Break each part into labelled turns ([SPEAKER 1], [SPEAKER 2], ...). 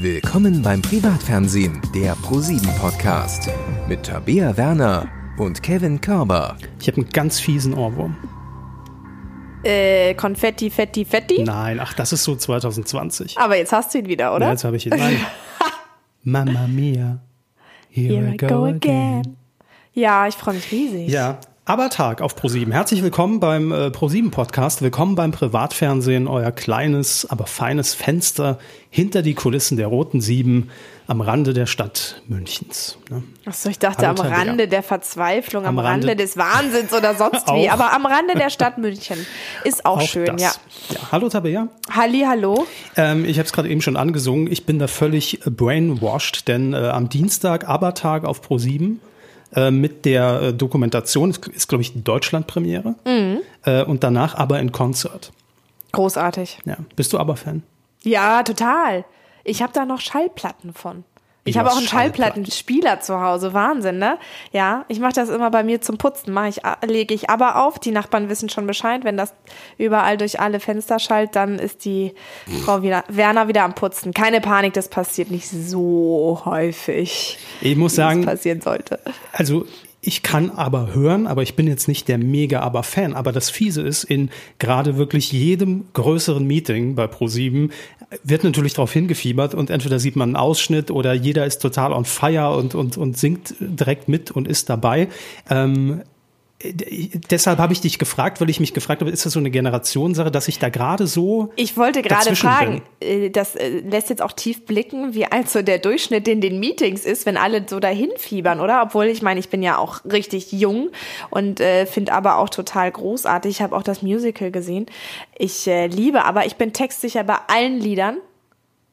[SPEAKER 1] Willkommen beim Privatfernsehen, der ProSieben Podcast. Mit Tabea Werner und Kevin Körber.
[SPEAKER 2] Ich habe einen ganz fiesen Ohrwurm.
[SPEAKER 3] Äh, Konfetti, Fetti, Fetti?
[SPEAKER 2] Nein, ach, das ist so 2020.
[SPEAKER 3] Aber jetzt hast du ihn wieder, oder?
[SPEAKER 2] Ja, jetzt habe ich ihn. Nein. Mamma mia. Here,
[SPEAKER 3] Here I go again. Ja, ich freue mich riesig.
[SPEAKER 2] Ja, Abertag auf ProSieben. Herzlich willkommen beim äh, ProSieben Podcast. Willkommen beim Privatfernsehen, euer kleines, aber feines Fenster hinter die Kulissen der Roten Sieben am Rande der Stadt Münchens. Ne?
[SPEAKER 3] Achso, ich dachte
[SPEAKER 2] Hallo,
[SPEAKER 3] am
[SPEAKER 2] Tabea.
[SPEAKER 3] Rande der Verzweiflung, am,
[SPEAKER 2] Am
[SPEAKER 3] Rande,
[SPEAKER 2] Rande-
[SPEAKER 3] des Wahnsinns oder sonst wie.
[SPEAKER 2] Auch.
[SPEAKER 3] Aber am Rande der Stadt München ist auch, schön,
[SPEAKER 2] das.
[SPEAKER 3] ja.
[SPEAKER 2] ja. Hallo Tabea.
[SPEAKER 3] Halli, hallo.
[SPEAKER 2] Ähm, ich habe es gerade eben schon angesungen. Ich bin da völlig brainwashed, denn äh, am Dienstag, Abertag auf Pro7 äh, mit der äh, Dokumentation, ist, ist glaube ich die Deutschlandpremiere,
[SPEAKER 3] Mhm.
[SPEAKER 2] äh, und danach aber in Konzert.
[SPEAKER 3] Großartig.
[SPEAKER 2] Ja. Bist du aber Fan?
[SPEAKER 3] Ja, total. Ich habe da noch Schallplatten von. Ich habe auch einen? Schallplattenspieler zu Hause. Wahnsinn, ne? Ja, ich mache das immer bei mir zum Putzen. Mach ich, lege ich aber auf. Die Nachbarn wissen schon Bescheid. Wenn das überall durch alle Fenster schallt, dann ist die Frau wieder, Werner wieder am Putzen. Keine Panik, das passiert nicht so häufig.
[SPEAKER 2] Ich muss sagen,
[SPEAKER 3] passieren sollte.
[SPEAKER 2] Also ich kann aber hören, aber ich bin jetzt nicht der mega aber Fan. Aber das Fiese ist, in gerade wirklich jedem größeren Meeting bei Pro7 wird natürlich darauf hingefiebert und entweder sieht man einen Ausschnitt oder jeder ist total on fire und, und, und singt direkt mit und ist dabei. Ähm, deshalb habe ich dich gefragt, weil ich mich gefragt habe, ist das so eine Generationssache, dass ich da gerade so
[SPEAKER 3] Ich wollte gerade fragen, äh, das äh, lässt jetzt auch tief blicken, wie alt so der Durchschnitt in den Meetings ist, wenn alle so dahin fiebern, oder? Obwohl ich meine, ich bin ja auch richtig jung und äh, finde aber auch total großartig. Ich habe auch das Musical gesehen. Ich äh, liebe, aber ich bin textsicher bei allen Liedern.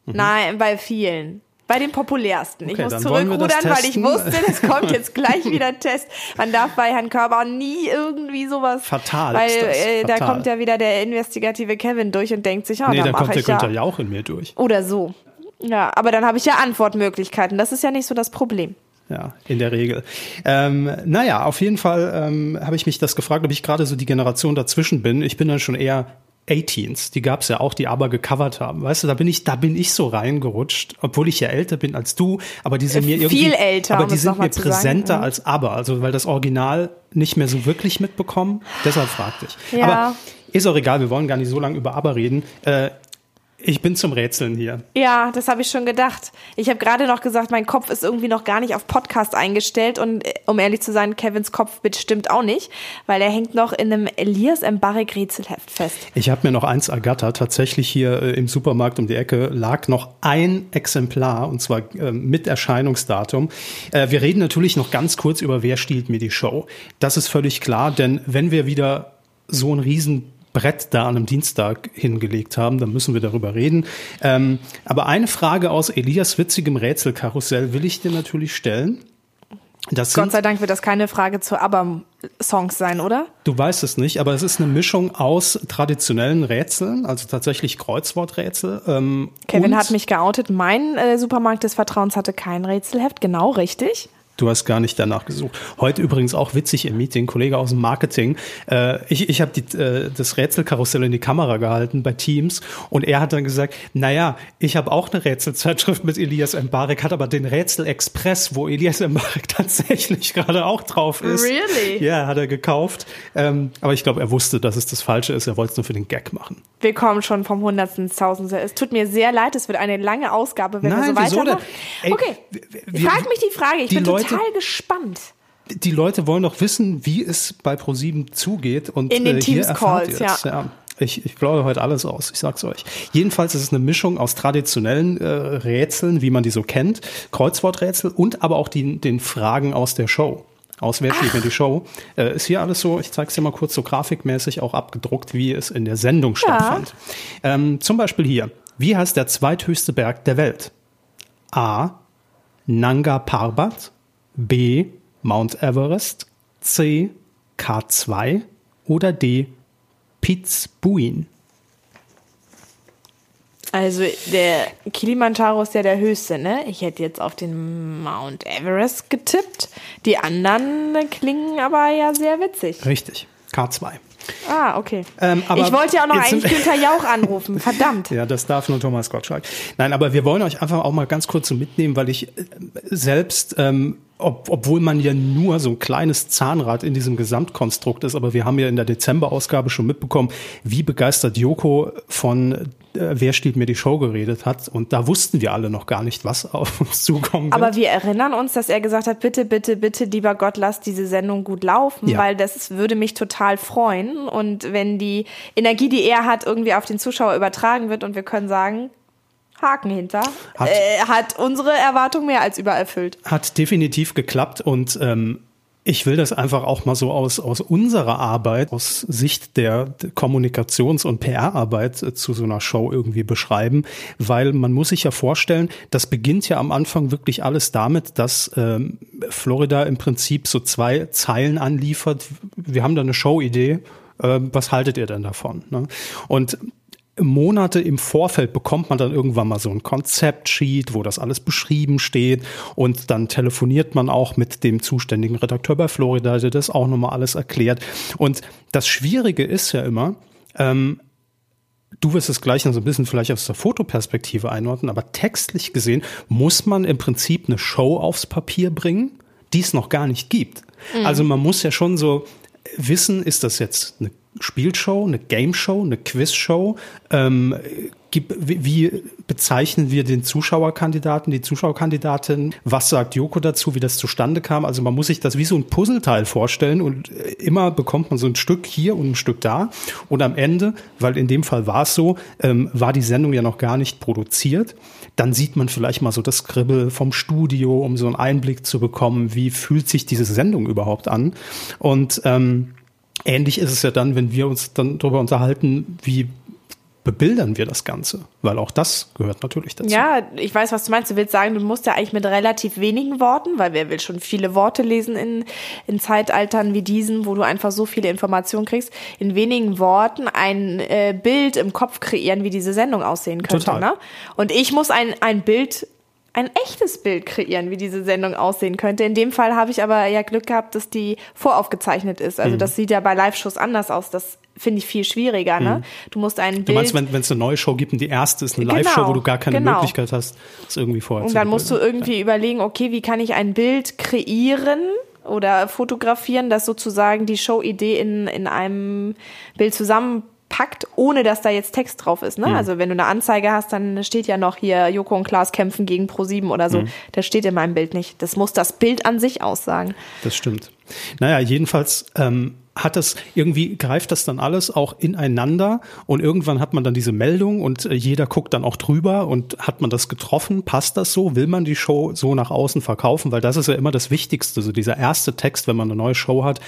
[SPEAKER 3] Nein, bei vielen. Bei den populärsten. ich.
[SPEAKER 2] Okay,
[SPEAKER 3] muss
[SPEAKER 2] wir das
[SPEAKER 3] zurückrudern, weil ich wusste, es kommt jetzt gleich wieder ein Test. Man darf bei Herrn Körber nie irgendwie sowas.
[SPEAKER 2] Fatal
[SPEAKER 3] Weil äh, da
[SPEAKER 2] fatal.
[SPEAKER 3] kommt ja wieder der investigative Kevin durch und denkt sich, oh,
[SPEAKER 2] Nee,
[SPEAKER 3] da
[SPEAKER 2] da kommt der
[SPEAKER 3] ich ja.
[SPEAKER 2] Günther Jauch in mir durch.
[SPEAKER 3] Oder so. Ja, aber dann habe ich ja Antwortmöglichkeiten. Das ist ja nicht so das Problem.
[SPEAKER 2] Ja, in der Regel. Ähm, naja, auf jeden Fall ähm, habe ich mich das gefragt, ob ich gerade so die Generation dazwischen bin. Ich bin dann schon eher 18s, die gab's ja auch, die aber gecovert haben. Weißt du, da bin ich, da bin ich so reingerutscht, obwohl ich ja älter bin als du, aber die sind
[SPEAKER 3] Äh,
[SPEAKER 2] mir irgendwie,
[SPEAKER 3] viel älter,
[SPEAKER 2] aber die sind mir
[SPEAKER 3] zu sagen.
[SPEAKER 2] präsenter
[SPEAKER 3] Mhm.
[SPEAKER 2] als aber, also weil das Original nicht mehr so wirklich mitbekommen. Deshalb fragte ich.
[SPEAKER 3] Ja.
[SPEAKER 2] Aber ist auch egal, wir wollen gar nicht so lange über aber reden. Äh, ich bin zum Rätseln hier.
[SPEAKER 3] Ja, das habe ich schon gedacht. Ich habe gerade noch gesagt, mein Kopf ist irgendwie noch gar nicht auf Podcast eingestellt und äh, um ehrlich zu sein, Kevins Kopf bestimmt auch nicht, weil er hängt noch in einem Elias Mbarek Rätselheft fest.
[SPEAKER 2] Ich habe mir noch eins ergattert. Tatsächlich hier äh, im Supermarkt um die Ecke lag noch ein Exemplar und zwar äh, mit Erscheinungsdatum. Äh, wir reden natürlich noch ganz kurz über Wer stiehlt mir die Show. Das ist völlig klar, denn wenn wir wieder so ein Riesenbrett da an einem Dienstag hingelegt haben, dann müssen wir darüber reden. Ähm, aber eine Frage aus Elias witzigem Rätselkarussell will ich dir natürlich stellen. Das
[SPEAKER 3] Gott sei Dank wird das keine Frage zu ABBA-Songs sein, oder?
[SPEAKER 2] Du weißt es nicht, aber es ist eine Mischung aus traditionellen Rätseln, also tatsächlich Kreuzworträtsel. Ähm,
[SPEAKER 3] Kevin hat mich geoutet. Mein äh, Supermarkt des Vertrauens hatte kein Rätselheft. Genau richtig.
[SPEAKER 2] Du hast gar nicht danach gesucht. Heute übrigens auch witzig im Meeting, Kollege aus dem Marketing. Äh, ich ich habe äh, das Rätselkarussell in die Kamera gehalten bei Teams und er hat dann gesagt, naja, ich habe auch eine Rätselzeitschrift mit Elias Mbarek, hat aber den Rätsel Express, wo Elias Mbarek tatsächlich gerade auch drauf ist.
[SPEAKER 3] Really?
[SPEAKER 2] Ja, hat er gekauft. Ähm, aber ich glaube, er wusste, dass es das Falsche ist. Er wollte es nur für den Gag machen.
[SPEAKER 3] Wir kommen schon vom Hundertsten ins Tausendste. Es tut mir sehr leid, es wird eine lange Ausgabe, wenn wir so
[SPEAKER 2] Nein,
[SPEAKER 3] weitermachen.
[SPEAKER 2] denn? Ey,
[SPEAKER 3] okay, frag mich die Frage. Ich
[SPEAKER 2] die
[SPEAKER 3] bin
[SPEAKER 2] Leute-
[SPEAKER 3] total gespannt.
[SPEAKER 2] Die Leute wollen doch wissen, wie es bei ProSieben zugeht. Und
[SPEAKER 3] In den
[SPEAKER 2] äh,
[SPEAKER 3] Teams-Calls,
[SPEAKER 2] es. ja. Ich, ich plaudere heute alles aus, ich sag's euch. Jedenfalls ist es eine Mischung aus traditionellen äh, Rätseln, wie man die so kennt, Kreuzworträtsel und aber auch die, den Fragen aus der Show. Aus Wer steht mir die Show? Äh, ist hier alles so, ich zeig's dir mal kurz so grafikmäßig auch abgedruckt, wie es in der Sendung stattfand. Ähm, zum Beispiel hier. Wie heißt der zweithöchste Berg der Welt? A. Nanga Parbat, B. Mount Everest, C. K2 oder D. Pitzbuin.
[SPEAKER 3] Also der Kilimanjaro ist ja der höchste, ne? Ich hätte jetzt auf den Mount Everest getippt. Die anderen klingen aber ja sehr witzig.
[SPEAKER 2] Richtig. K2.
[SPEAKER 3] Ah, okay.
[SPEAKER 2] Ähm, aber
[SPEAKER 3] ich wollte ja auch noch eigentlich Günther Jauch anrufen. Verdammt.
[SPEAKER 2] Ja, das darf nur Thomas Gottschalk. Nein, aber wir wollen euch einfach auch mal ganz kurz so mitnehmen, weil ich äh, selbst, ähm, ob, obwohl man ja nur so ein kleines Zahnrad in diesem Gesamtkonstrukt ist, aber wir haben ja in der Dezemberausgabe schon mitbekommen, wie begeistert Joko von Wer steht mir die Show geredet hat. Und da wussten wir alle noch gar nicht, was auf uns zukommen wird.
[SPEAKER 3] Aber wir erinnern uns, dass er gesagt hat, bitte, bitte, bitte, lieber Gott, lass diese Sendung gut laufen,
[SPEAKER 2] Ja.
[SPEAKER 3] weil das würde mich total freuen. Und wenn die Energie, die er hat, irgendwie auf den Zuschauer übertragen wird und wir können sagen, Haken hinter,
[SPEAKER 2] Hat-
[SPEAKER 3] äh, hat unsere Erwartung mehr als übererfüllt.
[SPEAKER 2] Hat definitiv geklappt und ähm, ich will das einfach auch mal so aus, aus unserer Arbeit, aus Sicht der Kommunikations- und PR-Arbeit äh, zu so einer Show irgendwie beschreiben, weil man muss sich ja vorstellen, das beginnt ja am Anfang wirklich alles damit, dass ähm, Florida im Prinzip so zwei Zeilen anliefert. Wir haben da eine Showidee, äh, was haltet ihr denn davon? Ne? Und Monate im Vorfeld bekommt man dann irgendwann mal so ein Konzeptsheet, wo das alles beschrieben steht und dann telefoniert man auch mit dem zuständigen Redakteur bei Florida, der das auch nochmal alles erklärt. Und das Schwierige ist ja immer, ähm, du wirst es gleich noch so ein bisschen vielleicht aus der Fotoperspektive einordnen, aber textlich gesehen muss man im Prinzip eine Show aufs Papier bringen, die es noch gar nicht gibt. Also man muss ja schon so wissen, ist das jetzt eine Spielshow, eine Gameshow, eine Quizshow? Ähm, gibt, wie, bezeichnen wir den Zuschauerkandidaten, die Zuschauerkandidatin? Was sagt Joko dazu, wie das zustande kam? Also man muss sich das wie so ein Puzzleteil vorstellen und immer bekommt man so ein Stück hier und ein Stück da. Und am Ende, weil in dem Fall war es so, ähm, war die Sendung ja noch gar nicht produziert. Dann sieht man vielleicht mal so das Skribbel vom Studio, um so einen Einblick zu bekommen, wie fühlt sich diese Sendung überhaupt an. Und ähm, ähnlich ist es ja dann, wenn wir uns dann darüber unterhalten, wie bebildern wir das Ganze? Weil auch das gehört natürlich dazu.
[SPEAKER 3] Ja, ich weiß, was du meinst. Du willst sagen, du musst ja eigentlich mit relativ wenigen Worten, weil wer will schon viele Worte lesen in, in Zeitaltern wie diesen, wo du einfach so viele Informationen kriegst, in wenigen Worten ein äh, Bild im Kopf kreieren, wie diese Sendung aussehen könnte.
[SPEAKER 2] Total.
[SPEAKER 3] Ne? Und ich muss ein, ein Bild ein echtes Bild kreieren, wie diese Sendung aussehen könnte. In dem Fall habe ich aber ja Glück gehabt, dass die voraufgezeichnet ist.
[SPEAKER 2] Mhm.
[SPEAKER 3] Also das sieht ja bei Live-Shows anders aus. Das finde ich viel schwieriger. Ne? Du musst ein Bild
[SPEAKER 2] Mhm. Du meinst, wenn es eine neue Show gibt und die erste ist eine
[SPEAKER 3] Genau,
[SPEAKER 2] Live-Show, wo du gar keine
[SPEAKER 3] genau.
[SPEAKER 2] Möglichkeit hast, es irgendwie vorher
[SPEAKER 3] Und dann musst du irgendwie überlegen, okay, wie kann ich ein Bild kreieren oder fotografieren, das sozusagen die Showidee in, in einem Bild zusammenpackt, ohne dass da jetzt Text drauf ist. Ne?
[SPEAKER 2] Mhm.
[SPEAKER 3] Also wenn du eine Anzeige hast, dann steht ja noch hier Joko und Klaas kämpfen gegen Pro7 oder
[SPEAKER 2] Mhm.
[SPEAKER 3] so. Das steht in meinem Bild nicht. Das muss das Bild an sich aussagen.
[SPEAKER 2] Das stimmt. Naja, jedenfalls ähm, hat das irgendwie greift das dann alles auch ineinander und irgendwann hat man dann diese Meldung und äh, jeder guckt dann auch drüber und hat man das getroffen? Passt das so? Will man die Show so nach außen verkaufen? Weil das ist ja immer das Wichtigste. So dieser erste Text, wenn man eine neue Show hat,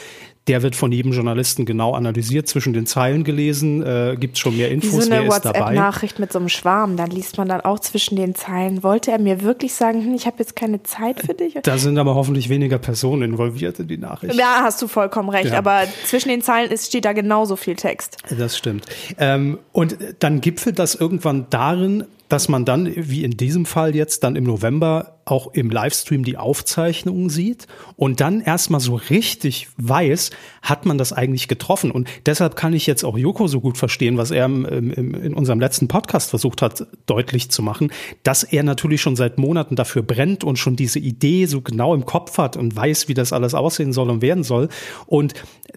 [SPEAKER 2] der wird von jedem Journalisten genau analysiert, zwischen den Zeilen gelesen, äh, gibt schon mehr
[SPEAKER 3] Wie
[SPEAKER 2] Infos,
[SPEAKER 3] so
[SPEAKER 2] wer
[SPEAKER 3] eine. WhatsApp-Nachricht mit so einem Schwarm. Dann liest man dann auch zwischen den Zeilen. Wollte er mir wirklich sagen, hm, ich habe jetzt keine Zeit für dich?
[SPEAKER 2] Da sind aber hoffentlich weniger Personen involviert in die Nachricht.
[SPEAKER 3] Ja, hast du vollkommen recht.
[SPEAKER 2] Ja.
[SPEAKER 3] Aber zwischen den Zeilen ist, steht da genauso viel Text.
[SPEAKER 2] Das stimmt. Ähm, und dann gipfelt das irgendwann darin, dass man dann, wie in diesem Fall jetzt, dann im November auch im Livestream die Aufzeichnungen sieht und dann erstmal so richtig weiß, hat man das eigentlich getroffen. Und deshalb kann ich jetzt auch Joko so gut verstehen, was er im, im, in unserem letzten Podcast versucht hat, deutlich zu machen, dass er natürlich schon seit Monaten dafür brennt und schon diese Idee so genau im Kopf hat und weiß, wie das alles aussehen soll und werden soll. Und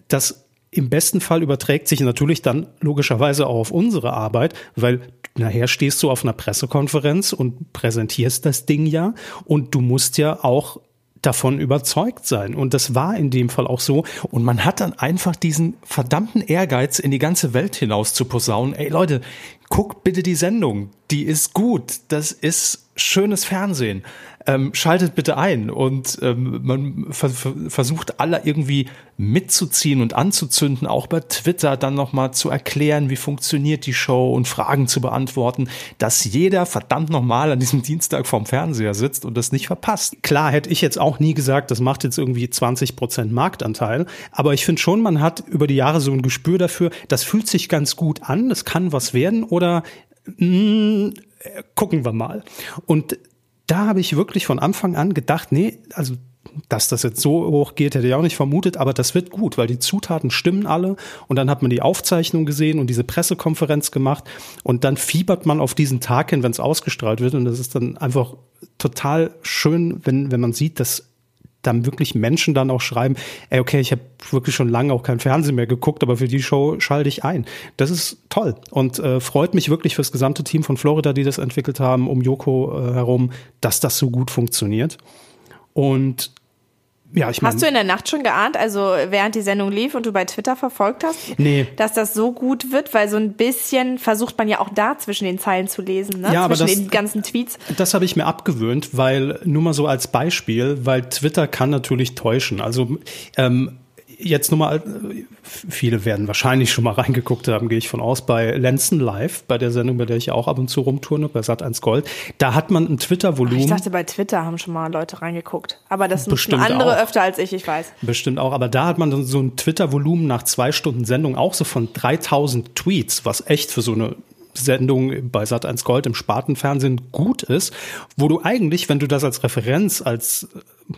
[SPEAKER 2] das im besten Fall überträgt sich natürlich dann logischerweise auch auf unsere Arbeit, weil nachher stehst du auf einer Pressekonferenz und präsentierst das Ding ja und du musst ja auch davon überzeugt sein. Und das war in dem Fall auch so. Und man hat dann einfach diesen verdammten Ehrgeiz, in die ganze Welt hinaus zu posaunen. Ey Leute, guckt bitte die Sendung. Die ist gut. Das ist schönes Fernsehen. Ähm, schaltet bitte ein. Und ähm, man ver ver versucht alle irgendwie mitzuziehen und anzuzünden, auch bei Twitter dann nochmal zu erklären, wie funktioniert die Show und Fragen zu beantworten, dass jeder verdammt nochmal an diesem Dienstag vorm Fernseher sitzt und das nicht verpasst. Klar hätte ich jetzt auch nie gesagt, das macht jetzt irgendwie 20 Prozent Marktanteil, aber ich finde schon, man hat über die Jahre so ein Gespür dafür, das fühlt sich ganz gut an, das kann was werden oder mh, gucken wir mal. Und da habe ich wirklich von Anfang an gedacht, nee, also dass das jetzt so hoch geht, hätte ich auch nicht vermutet, aber das wird gut, weil die Zutaten stimmen alle. Und dann hat man die Aufzeichnung gesehen und diese Pressekonferenz gemacht. Und dann fiebert man auf diesen Tag hin, wenn es ausgestrahlt wird. Und das ist dann einfach total schön, wenn, wenn man sieht, dass dann wirklich Menschen dann auch schreiben, ey, okay, ich habe wirklich schon lange auch kein Fernsehen mehr geguckt, aber für die Show schalte ich ein. Das ist toll und äh, freut mich wirklich fürs gesamte Team von Florida, die das entwickelt haben, um Joko äh, herum, dass das so gut funktioniert. Und ja, ich
[SPEAKER 3] Hast du in der Nacht schon geahnt, also während die Sendung lief und du bei Twitter verfolgt hast,
[SPEAKER 2] nee.
[SPEAKER 3] dass das so gut wird, weil so ein bisschen versucht man ja auch da zwischen den Zeilen zu lesen, ne?
[SPEAKER 2] ja,
[SPEAKER 3] zwischen
[SPEAKER 2] aber das,
[SPEAKER 3] den ganzen Tweets.
[SPEAKER 2] Das habe ich mir abgewöhnt, weil nur mal so als Beispiel, weil Twitter kann natürlich täuschen. Also ähm, jetzt nochmal, viele werden wahrscheinlich schon mal reingeguckt haben, gehe ich von aus, bei Lenzen Live, bei der Sendung, bei der ich auch ab und zu rumturne, bei Sat1 Gold. Da hat man ein Twitter-Volumen. Ich
[SPEAKER 3] dachte, bei Twitter haben schon mal Leute reingeguckt. Aber das sind andere auch. öfter als ich, ich weiß.
[SPEAKER 2] Bestimmt auch. Aber da hat man so ein Twitter-Volumen nach zwei Stunden Sendung auch so von 3000 Tweets, was echt für so eine Sendung bei Sat1 Gold im Spartenfernsehen gut ist, wo du eigentlich, wenn du das als Referenz, als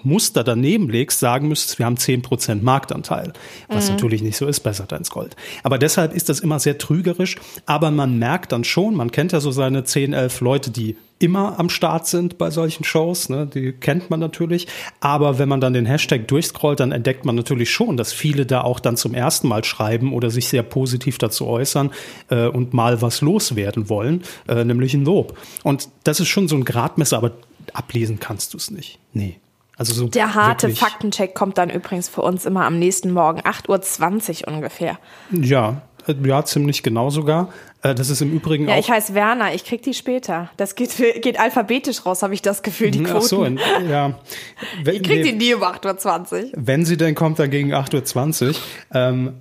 [SPEAKER 2] Muster daneben legst, sagen müsstest, wir haben zehn Prozent Marktanteil, was mhm. natürlich nicht so ist bei Sat1 Gold. Aber deshalb ist das immer sehr trügerisch, aber man merkt dann schon, man kennt ja so seine 10, 11 Leute, die immer am Start sind bei solchen Shows, ne? die kennt man natürlich. Aber wenn man dann den Hashtag durchscrollt, dann entdeckt man natürlich schon, dass viele da auch dann zum ersten Mal schreiben oder sich sehr positiv dazu äußern äh, und mal was loswerden wollen, äh, nämlich ein Lob. Und das ist schon so ein Gradmesser, aber ablesen kannst du es nicht. Nee. Also so
[SPEAKER 3] Der harte Faktencheck kommt dann übrigens für uns immer am nächsten Morgen, 8.20 Uhr ungefähr.
[SPEAKER 2] Ja, äh, ja, ziemlich genau sogar. Äh, das ist im Übrigen
[SPEAKER 3] ja,
[SPEAKER 2] auch.
[SPEAKER 3] ich heiße Werner, ich krieg die später. Das geht, geht alphabetisch raus, habe ich das Gefühl, die Quoten. Ach so,
[SPEAKER 2] ja.
[SPEAKER 3] ich krieg die nie um 8.20
[SPEAKER 2] Uhr. Wenn sie denn kommt, dann gegen 8.20 Uhr. Ähm,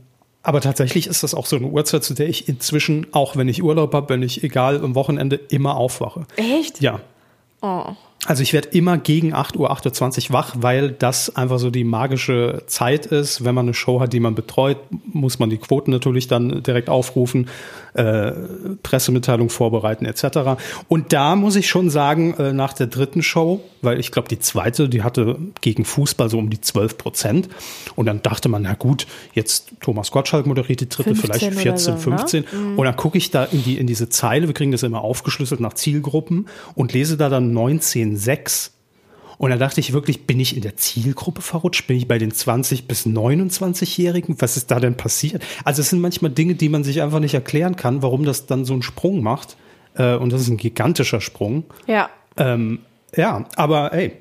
[SPEAKER 2] aber tatsächlich ist das auch so eine Uhrzeit, zu der ich inzwischen, auch wenn ich Urlaub habe, wenn ich egal am Wochenende, immer aufwache.
[SPEAKER 3] Echt?
[SPEAKER 2] Ja.
[SPEAKER 3] Oh.
[SPEAKER 2] Also ich werde immer gegen 8 Uhr, 8.20 Uhr wach, weil das einfach so die magische Zeit ist. Wenn man eine Show hat, die man betreut, muss man die Quoten natürlich dann direkt aufrufen, äh, Pressemitteilung vorbereiten etc. Und da muss ich schon sagen, äh, nach der dritten Show, weil ich glaube, die zweite, die hatte gegen Fußball so um die 12 Prozent. Und dann dachte man, na gut, jetzt Thomas Gottschalk moderiert die dritte, vielleicht 14, so, 15. Ne? Mhm. Und dann gucke ich da in, die, in diese Zeile, wir kriegen das immer aufgeschlüsselt nach Zielgruppen und lese da dann 19 sechs. Und da dachte ich wirklich, bin ich in der Zielgruppe verrutscht? Bin ich bei den 20 bis 29-Jährigen? Was ist da denn passiert? Also es sind manchmal Dinge, die man sich einfach nicht erklären kann, warum das dann so einen Sprung macht. Äh, und das ist ein gigantischer Sprung.
[SPEAKER 3] Ja.
[SPEAKER 2] Ähm, ja, aber ey,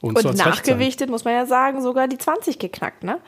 [SPEAKER 3] und, und nachgewichtet, muss man ja sagen, sogar die 20 geknackt, ne?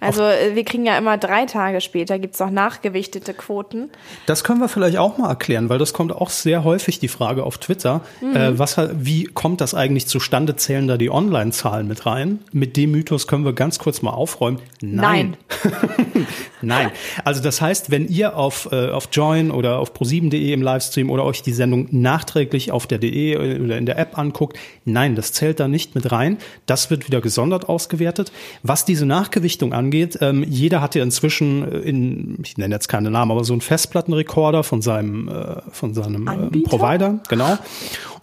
[SPEAKER 3] Also auch, äh, wir kriegen ja immer drei Tage später, gibt's auch nachgewichtete Quoten.
[SPEAKER 2] Das können wir vielleicht auch mal erklären, weil das kommt auch sehr häufig die Frage auf Twitter. Mhm. Äh, was, wie kommt das eigentlich zustande? Zählen da die Online-Zahlen mit rein? Mit dem Mythos können wir ganz kurz mal aufräumen. Nein. Nein. Nein. Also das heißt, wenn ihr auf, äh, auf Join oder auf pro7.de im Livestream oder euch die Sendung nachträglich auf der DE oder in der App anguckt, nein, das zählt da nicht mit rein. Das wird wieder gesondert ausgewertet. Was diese Nachgewichtung angeht, ähm, jeder hat ja inzwischen äh, in, ich nenne jetzt keine Namen, aber so einen Festplattenrekorder von seinem, äh, von seinem äh, Provider, genau.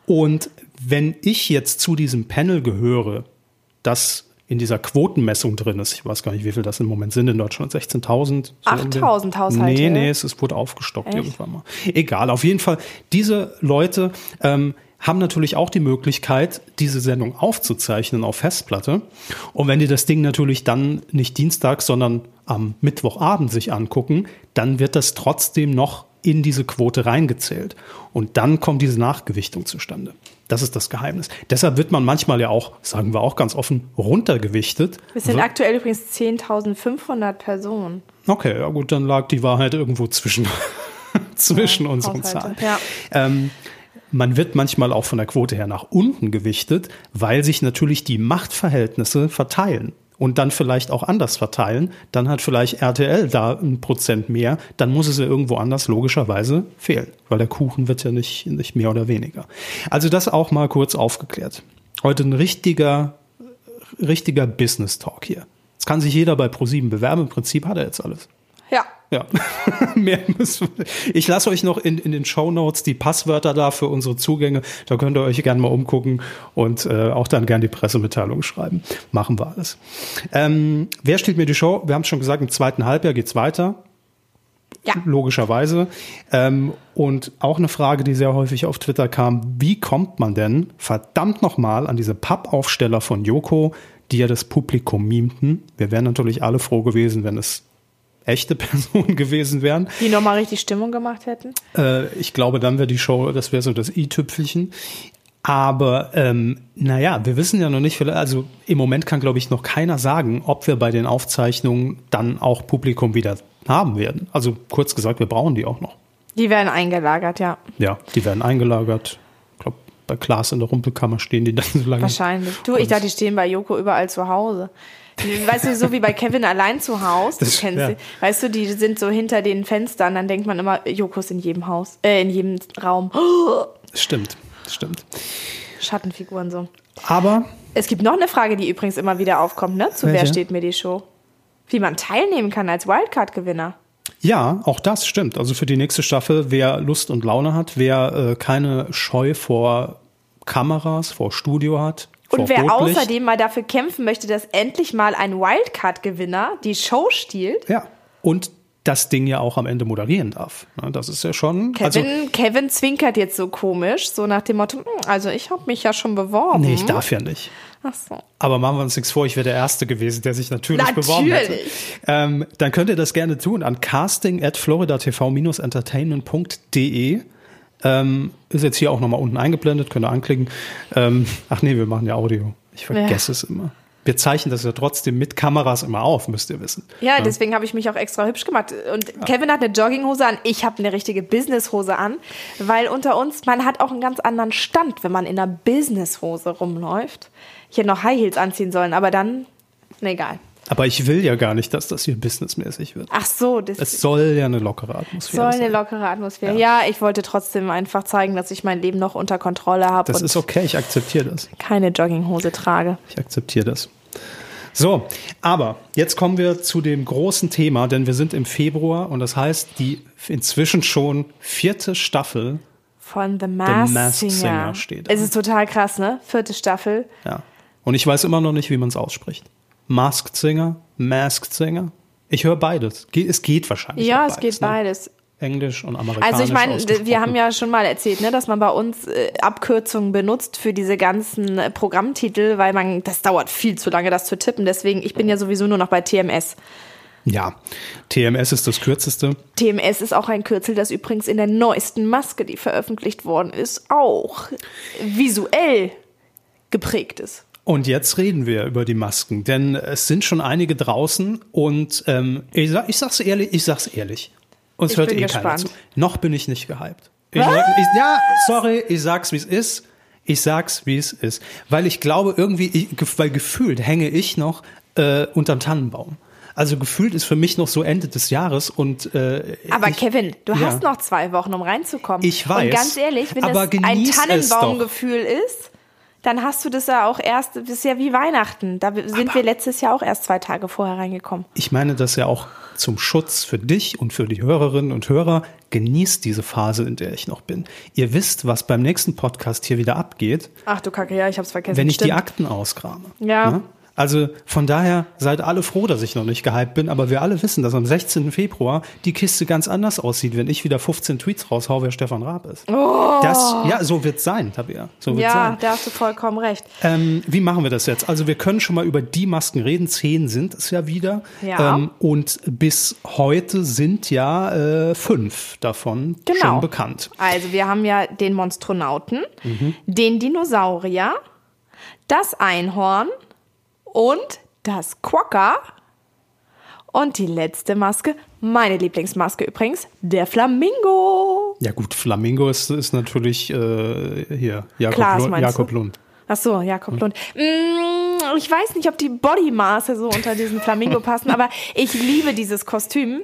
[SPEAKER 2] Und wenn ich jetzt zu diesem Panel gehöre, das in dieser Quotenmessung drin ist. Ich weiß gar nicht, wie viel das im Moment sind in Deutschland. 16.000?
[SPEAKER 3] So 8.000 Haushalte?
[SPEAKER 2] Nee, nee, es, es wurde aufgestockt Echt? irgendwann mal. Egal, auf jeden Fall, diese Leute ähm, haben natürlich auch die Möglichkeit, diese Sendung aufzuzeichnen auf Festplatte. Und wenn die das Ding natürlich dann nicht Dienstag, sondern am Mittwochabend sich angucken, dann wird das trotzdem noch in diese Quote reingezählt. Und dann kommt diese Nachgewichtung zustande. Das ist das Geheimnis. Deshalb wird man manchmal ja auch, sagen wir auch ganz offen, runtergewichtet.
[SPEAKER 3] Wir sind aktuell übrigens 10.500 Personen.
[SPEAKER 2] Okay, ja gut, dann lag die Wahrheit irgendwo zwischen, zwischen ja, unseren Zahlen. Ja. Ähm, man wird manchmal auch von der Quote her nach unten gewichtet, weil sich natürlich die Machtverhältnisse verteilen und dann vielleicht auch anders verteilen, dann hat vielleicht RTL da ein Prozent mehr, dann muss es ja irgendwo anders logischerweise fehlen, weil der Kuchen wird ja nicht, nicht mehr oder weniger. Also das auch mal kurz aufgeklärt. Heute ein richtiger, richtiger Business Talk hier. Jetzt kann sich jeder bei ProSieben bewerben, im Prinzip hat er jetzt alles.
[SPEAKER 3] Ja.
[SPEAKER 2] Ja, mehr müssen wir. Ich lasse euch noch in, in den Show Notes die Passwörter da für unsere Zugänge. Da könnt ihr euch gerne mal umgucken und äh, auch dann gerne die Pressemitteilung schreiben. Machen wir alles. Ähm, wer steht mir die Show? Wir haben es schon gesagt, im zweiten Halbjahr geht's weiter.
[SPEAKER 3] Ja.
[SPEAKER 2] Logischerweise. Ähm, und auch eine Frage, die sehr häufig auf Twitter kam. Wie kommt man denn verdammt nochmal an diese Pappaufsteller von Joko, die ja das Publikum mimten? Wir wären natürlich alle froh gewesen, wenn es echte Personen gewesen wären.
[SPEAKER 3] Die nochmal richtig Stimmung gemacht hätten.
[SPEAKER 2] Äh, ich glaube, dann wäre die Show, das wäre so das i-Tüpfelchen. Aber ähm, naja, wir wissen ja noch nicht, also im Moment kann, glaube ich, noch keiner sagen, ob wir bei den Aufzeichnungen dann auch Publikum wieder haben werden. Also kurz gesagt, wir brauchen die auch noch.
[SPEAKER 3] Die werden eingelagert, ja.
[SPEAKER 2] Ja, die werden eingelagert. Ich glaube, bei Klaas in der Rumpelkammer stehen die dann so lange.
[SPEAKER 3] Wahrscheinlich. Du, ich dachte, die stehen bei Joko überall zu Hause. Weißt du, so wie bei Kevin allein zu Hause, du
[SPEAKER 2] Das-
[SPEAKER 3] kennst
[SPEAKER 2] ja.
[SPEAKER 3] sie. Weißt du, die sind so hinter den Fenstern, dann denkt man immer, Joko ist in jedem Haus, äh, in jedem Raum.
[SPEAKER 2] Stimmt, stimmt.
[SPEAKER 3] Schattenfiguren so.
[SPEAKER 2] Aber
[SPEAKER 3] Es gibt noch eine Frage, die übrigens immer wieder aufkommt, ne? Zu wer
[SPEAKER 2] Welche?
[SPEAKER 3] steht mir die Show? Wie man teilnehmen kann als Wildcard-Gewinner.
[SPEAKER 2] ja, auch das stimmt. Also für die nächste Staffel, wer Lust und Laune hat, wer äh, keine Scheu vor Kameras, vor Studio hat.
[SPEAKER 3] Und wer außerdem mal dafür kämpfen möchte, dass endlich mal ein Wildcard-Gewinner die Show stiehlt.
[SPEAKER 2] Ja, und das Ding ja auch am Ende moderieren darf. Das ist ja schon.
[SPEAKER 3] Kevin,
[SPEAKER 2] also,
[SPEAKER 3] Kevin zwinkert jetzt so komisch, so nach dem Motto, "Hm, also ich habe mich ja schon beworben.
[SPEAKER 2] nee, ich darf ja nicht.
[SPEAKER 3] Ach so.
[SPEAKER 2] Aber machen wir uns nichts vor, ich wäre der Erste gewesen, der sich natürlich, beworben hätte.
[SPEAKER 3] Natürlich.
[SPEAKER 2] Ähm, dann könnt ihr das gerne tun an casting at floridatv-entertainment.de. Ähm, ist jetzt hier auch nochmal unten eingeblendet, könnt ihr anklicken. Ähm, ach nee, wir machen ja Audio. Ich vergesse es immer. Wir zeichnen das ja trotzdem mit Kameras immer auf, müsst ihr wissen.
[SPEAKER 3] Ja, deswegen habe ich mich auch extra hübsch gemacht. Und Kevin hat eine Jogginghose an, ich habe eine richtige Businesshose an, weil unter uns, man hat auch einen ganz anderen Stand, wenn man in einer Businesshose rumläuft. Ich hätte noch High Heels anziehen sollen, aber dann, na egal.
[SPEAKER 2] Aber ich will ja gar nicht, dass das hier businessmäßig wird.
[SPEAKER 3] Ach so, das
[SPEAKER 2] Es soll ja eine lockere Atmosphäre
[SPEAKER 3] soll eine
[SPEAKER 2] sein.
[SPEAKER 3] lockere Atmosphäre. Ja. ich wollte trotzdem einfach zeigen, dass ich mein Leben noch unter Kontrolle habe
[SPEAKER 2] Das ist okay, ich akzeptiere das.
[SPEAKER 3] keine Jogginghose trage.
[SPEAKER 2] Ich akzeptiere das. So, aber jetzt kommen wir zu dem großen Thema, denn wir sind im Februar und das heißt, die inzwischen schon vierte Staffel,
[SPEAKER 3] Von The Masked,
[SPEAKER 2] Masked
[SPEAKER 3] Singer.
[SPEAKER 2] Singer steht
[SPEAKER 3] Es
[SPEAKER 2] an.
[SPEAKER 3] ist total krass, ne? Vierte Staffel.
[SPEAKER 2] ja. Und ich weiß immer noch nicht, wie man es ausspricht. Masked Singer, Masked Singer. Ich höre beides. Es geht wahrscheinlich.
[SPEAKER 3] Ja, es geht
[SPEAKER 2] ne?
[SPEAKER 3] beides.
[SPEAKER 2] Englisch und amerikanisch.
[SPEAKER 3] Also ich meine, wir haben ja schon mal erzählt, ne, dass man bei uns äh, Abkürzungen benutzt für diese ganzen äh, Programmtitel, weil man, das dauert viel zu lange, das zu tippen. Deswegen, ich bin ja sowieso nur noch bei TMS.
[SPEAKER 2] Ja, TMS ist das kürzeste.
[SPEAKER 3] TMS ist auch ein Kürzel, das übrigens in der neuesten Maske, die veröffentlicht worden ist, auch visuell geprägt ist.
[SPEAKER 2] Und jetzt reden wir über die Masken, denn es sind schon einige draußen und ähm, ich, sag, ich sag's ehrlich, ich sag's ehrlich. Uns
[SPEAKER 3] Ich
[SPEAKER 2] hört eh keiner
[SPEAKER 3] gespannt.
[SPEAKER 2] zu. Noch bin ich nicht gehypt. Ich, ich, ja, sorry, ich sag's wie es ist. Ich sag's wie es ist, weil ich glaube irgendwie, ich, weil gefühlt hänge ich noch äh, unterm Tannenbaum. Also gefühlt ist für mich noch so Ende des Jahres und äh,
[SPEAKER 3] Aber
[SPEAKER 2] ich,
[SPEAKER 3] Kevin, du
[SPEAKER 2] ja.
[SPEAKER 3] hast noch zwei Wochen, um reinzukommen.
[SPEAKER 2] Ich weiß,
[SPEAKER 3] Und ganz ehrlich, wenn
[SPEAKER 2] aber
[SPEAKER 3] das ein. Tannenbaumgefühl ist, dann hast du das ja auch erst, das ist ja wie Weihnachten. Da sind wir letztes Jahr auch erst zwei Tage vorher reingekommen.
[SPEAKER 2] Ich meine das ja auch zum Schutz für dich und für die Hörerinnen und Hörer. Genießt diese Phase, in der ich noch bin. Ihr wisst, was beim nächsten Podcast hier wieder abgeht,
[SPEAKER 3] Ach du Kacke, ja, ich hab's vergessen.
[SPEAKER 2] wenn ich die
[SPEAKER 3] Stimmt.
[SPEAKER 2] Akten auskrame.
[SPEAKER 3] Ja.
[SPEAKER 2] Ne? Also von daher seid alle froh, dass ich noch nicht gehypt bin, aber wir alle wissen, dass am 16. Februar die Kiste ganz anders aussieht, wenn ich wieder 15 Tweets raushau, wer Stefan Raab ist. Das, ja, so wird's sein, Tabea. So wird's
[SPEAKER 3] Oh. Ja,
[SPEAKER 2] sein.
[SPEAKER 3] da hast du vollkommen recht.
[SPEAKER 2] Ähm, wie machen wir das jetzt? Also wir können schon mal über die Masken reden. Zehn sind es ja wieder.
[SPEAKER 3] Ja.
[SPEAKER 2] Ähm, und bis heute sind ja äh, fünf davon
[SPEAKER 3] Genau.
[SPEAKER 2] schon bekannt.
[SPEAKER 3] Also wir haben ja den Monstronauten,
[SPEAKER 2] Mhm.
[SPEAKER 3] den Dinosaurier, das Einhorn und das Quokka. Und die letzte Maske, meine Lieblingsmaske übrigens, der Flamingo.
[SPEAKER 2] Ja gut, Flamingo ist, ist natürlich äh, hier Jakob,
[SPEAKER 3] Klaas,
[SPEAKER 2] Lund, Jakob? Lund.
[SPEAKER 3] Ach so, Jakob Lund. Mm, ich weiß nicht, ob die Bodymaße so unter diesen Flamingo passen, aber ich liebe dieses Kostüm.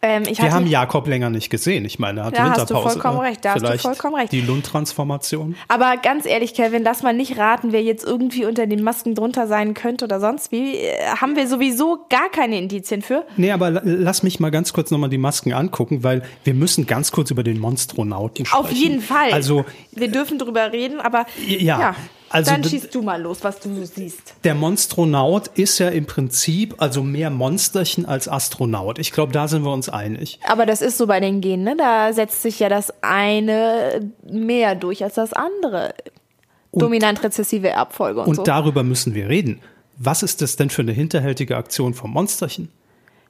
[SPEAKER 3] Ähm,
[SPEAKER 2] Wir haben Jakob länger nicht gesehen. Ich meine, er hat
[SPEAKER 3] Da hast du
[SPEAKER 2] Winterpause.
[SPEAKER 3] vollkommen
[SPEAKER 2] ne?
[SPEAKER 3] recht, da hast du
[SPEAKER 2] Vielleicht
[SPEAKER 3] vollkommen recht.
[SPEAKER 2] Die Lundtransformation.
[SPEAKER 3] Aber ganz ehrlich, Kevin, lass mal nicht raten, wer jetzt irgendwie unter den Masken drunter sein könnte oder sonst wie. Äh, Haben wir sowieso gar keine Indizien für.
[SPEAKER 2] Nee, aber la- lass mich mal ganz kurz nochmal die Masken angucken, weil wir müssen ganz kurz über den Monstronauten sprechen.
[SPEAKER 3] Auf jeden Fall.
[SPEAKER 2] Also
[SPEAKER 3] wir dürfen drüber reden, aber
[SPEAKER 2] Ja, also
[SPEAKER 3] dann schießt du mal los, was du siehst.
[SPEAKER 2] der Monstronaut ist ja im Prinzip also mehr Monsterchen als Astronaut. Ich glaube, da sind wir uns einig.
[SPEAKER 3] Aber das ist so bei den Genen, ne? Da setzt sich ja das eine mehr durch als das andere. Dominant-rezessive Erbfolge und,
[SPEAKER 2] Und
[SPEAKER 3] so.
[SPEAKER 2] darüber müssen wir reden. Was ist das denn für eine hinterhältige Aktion vom Monsterchen?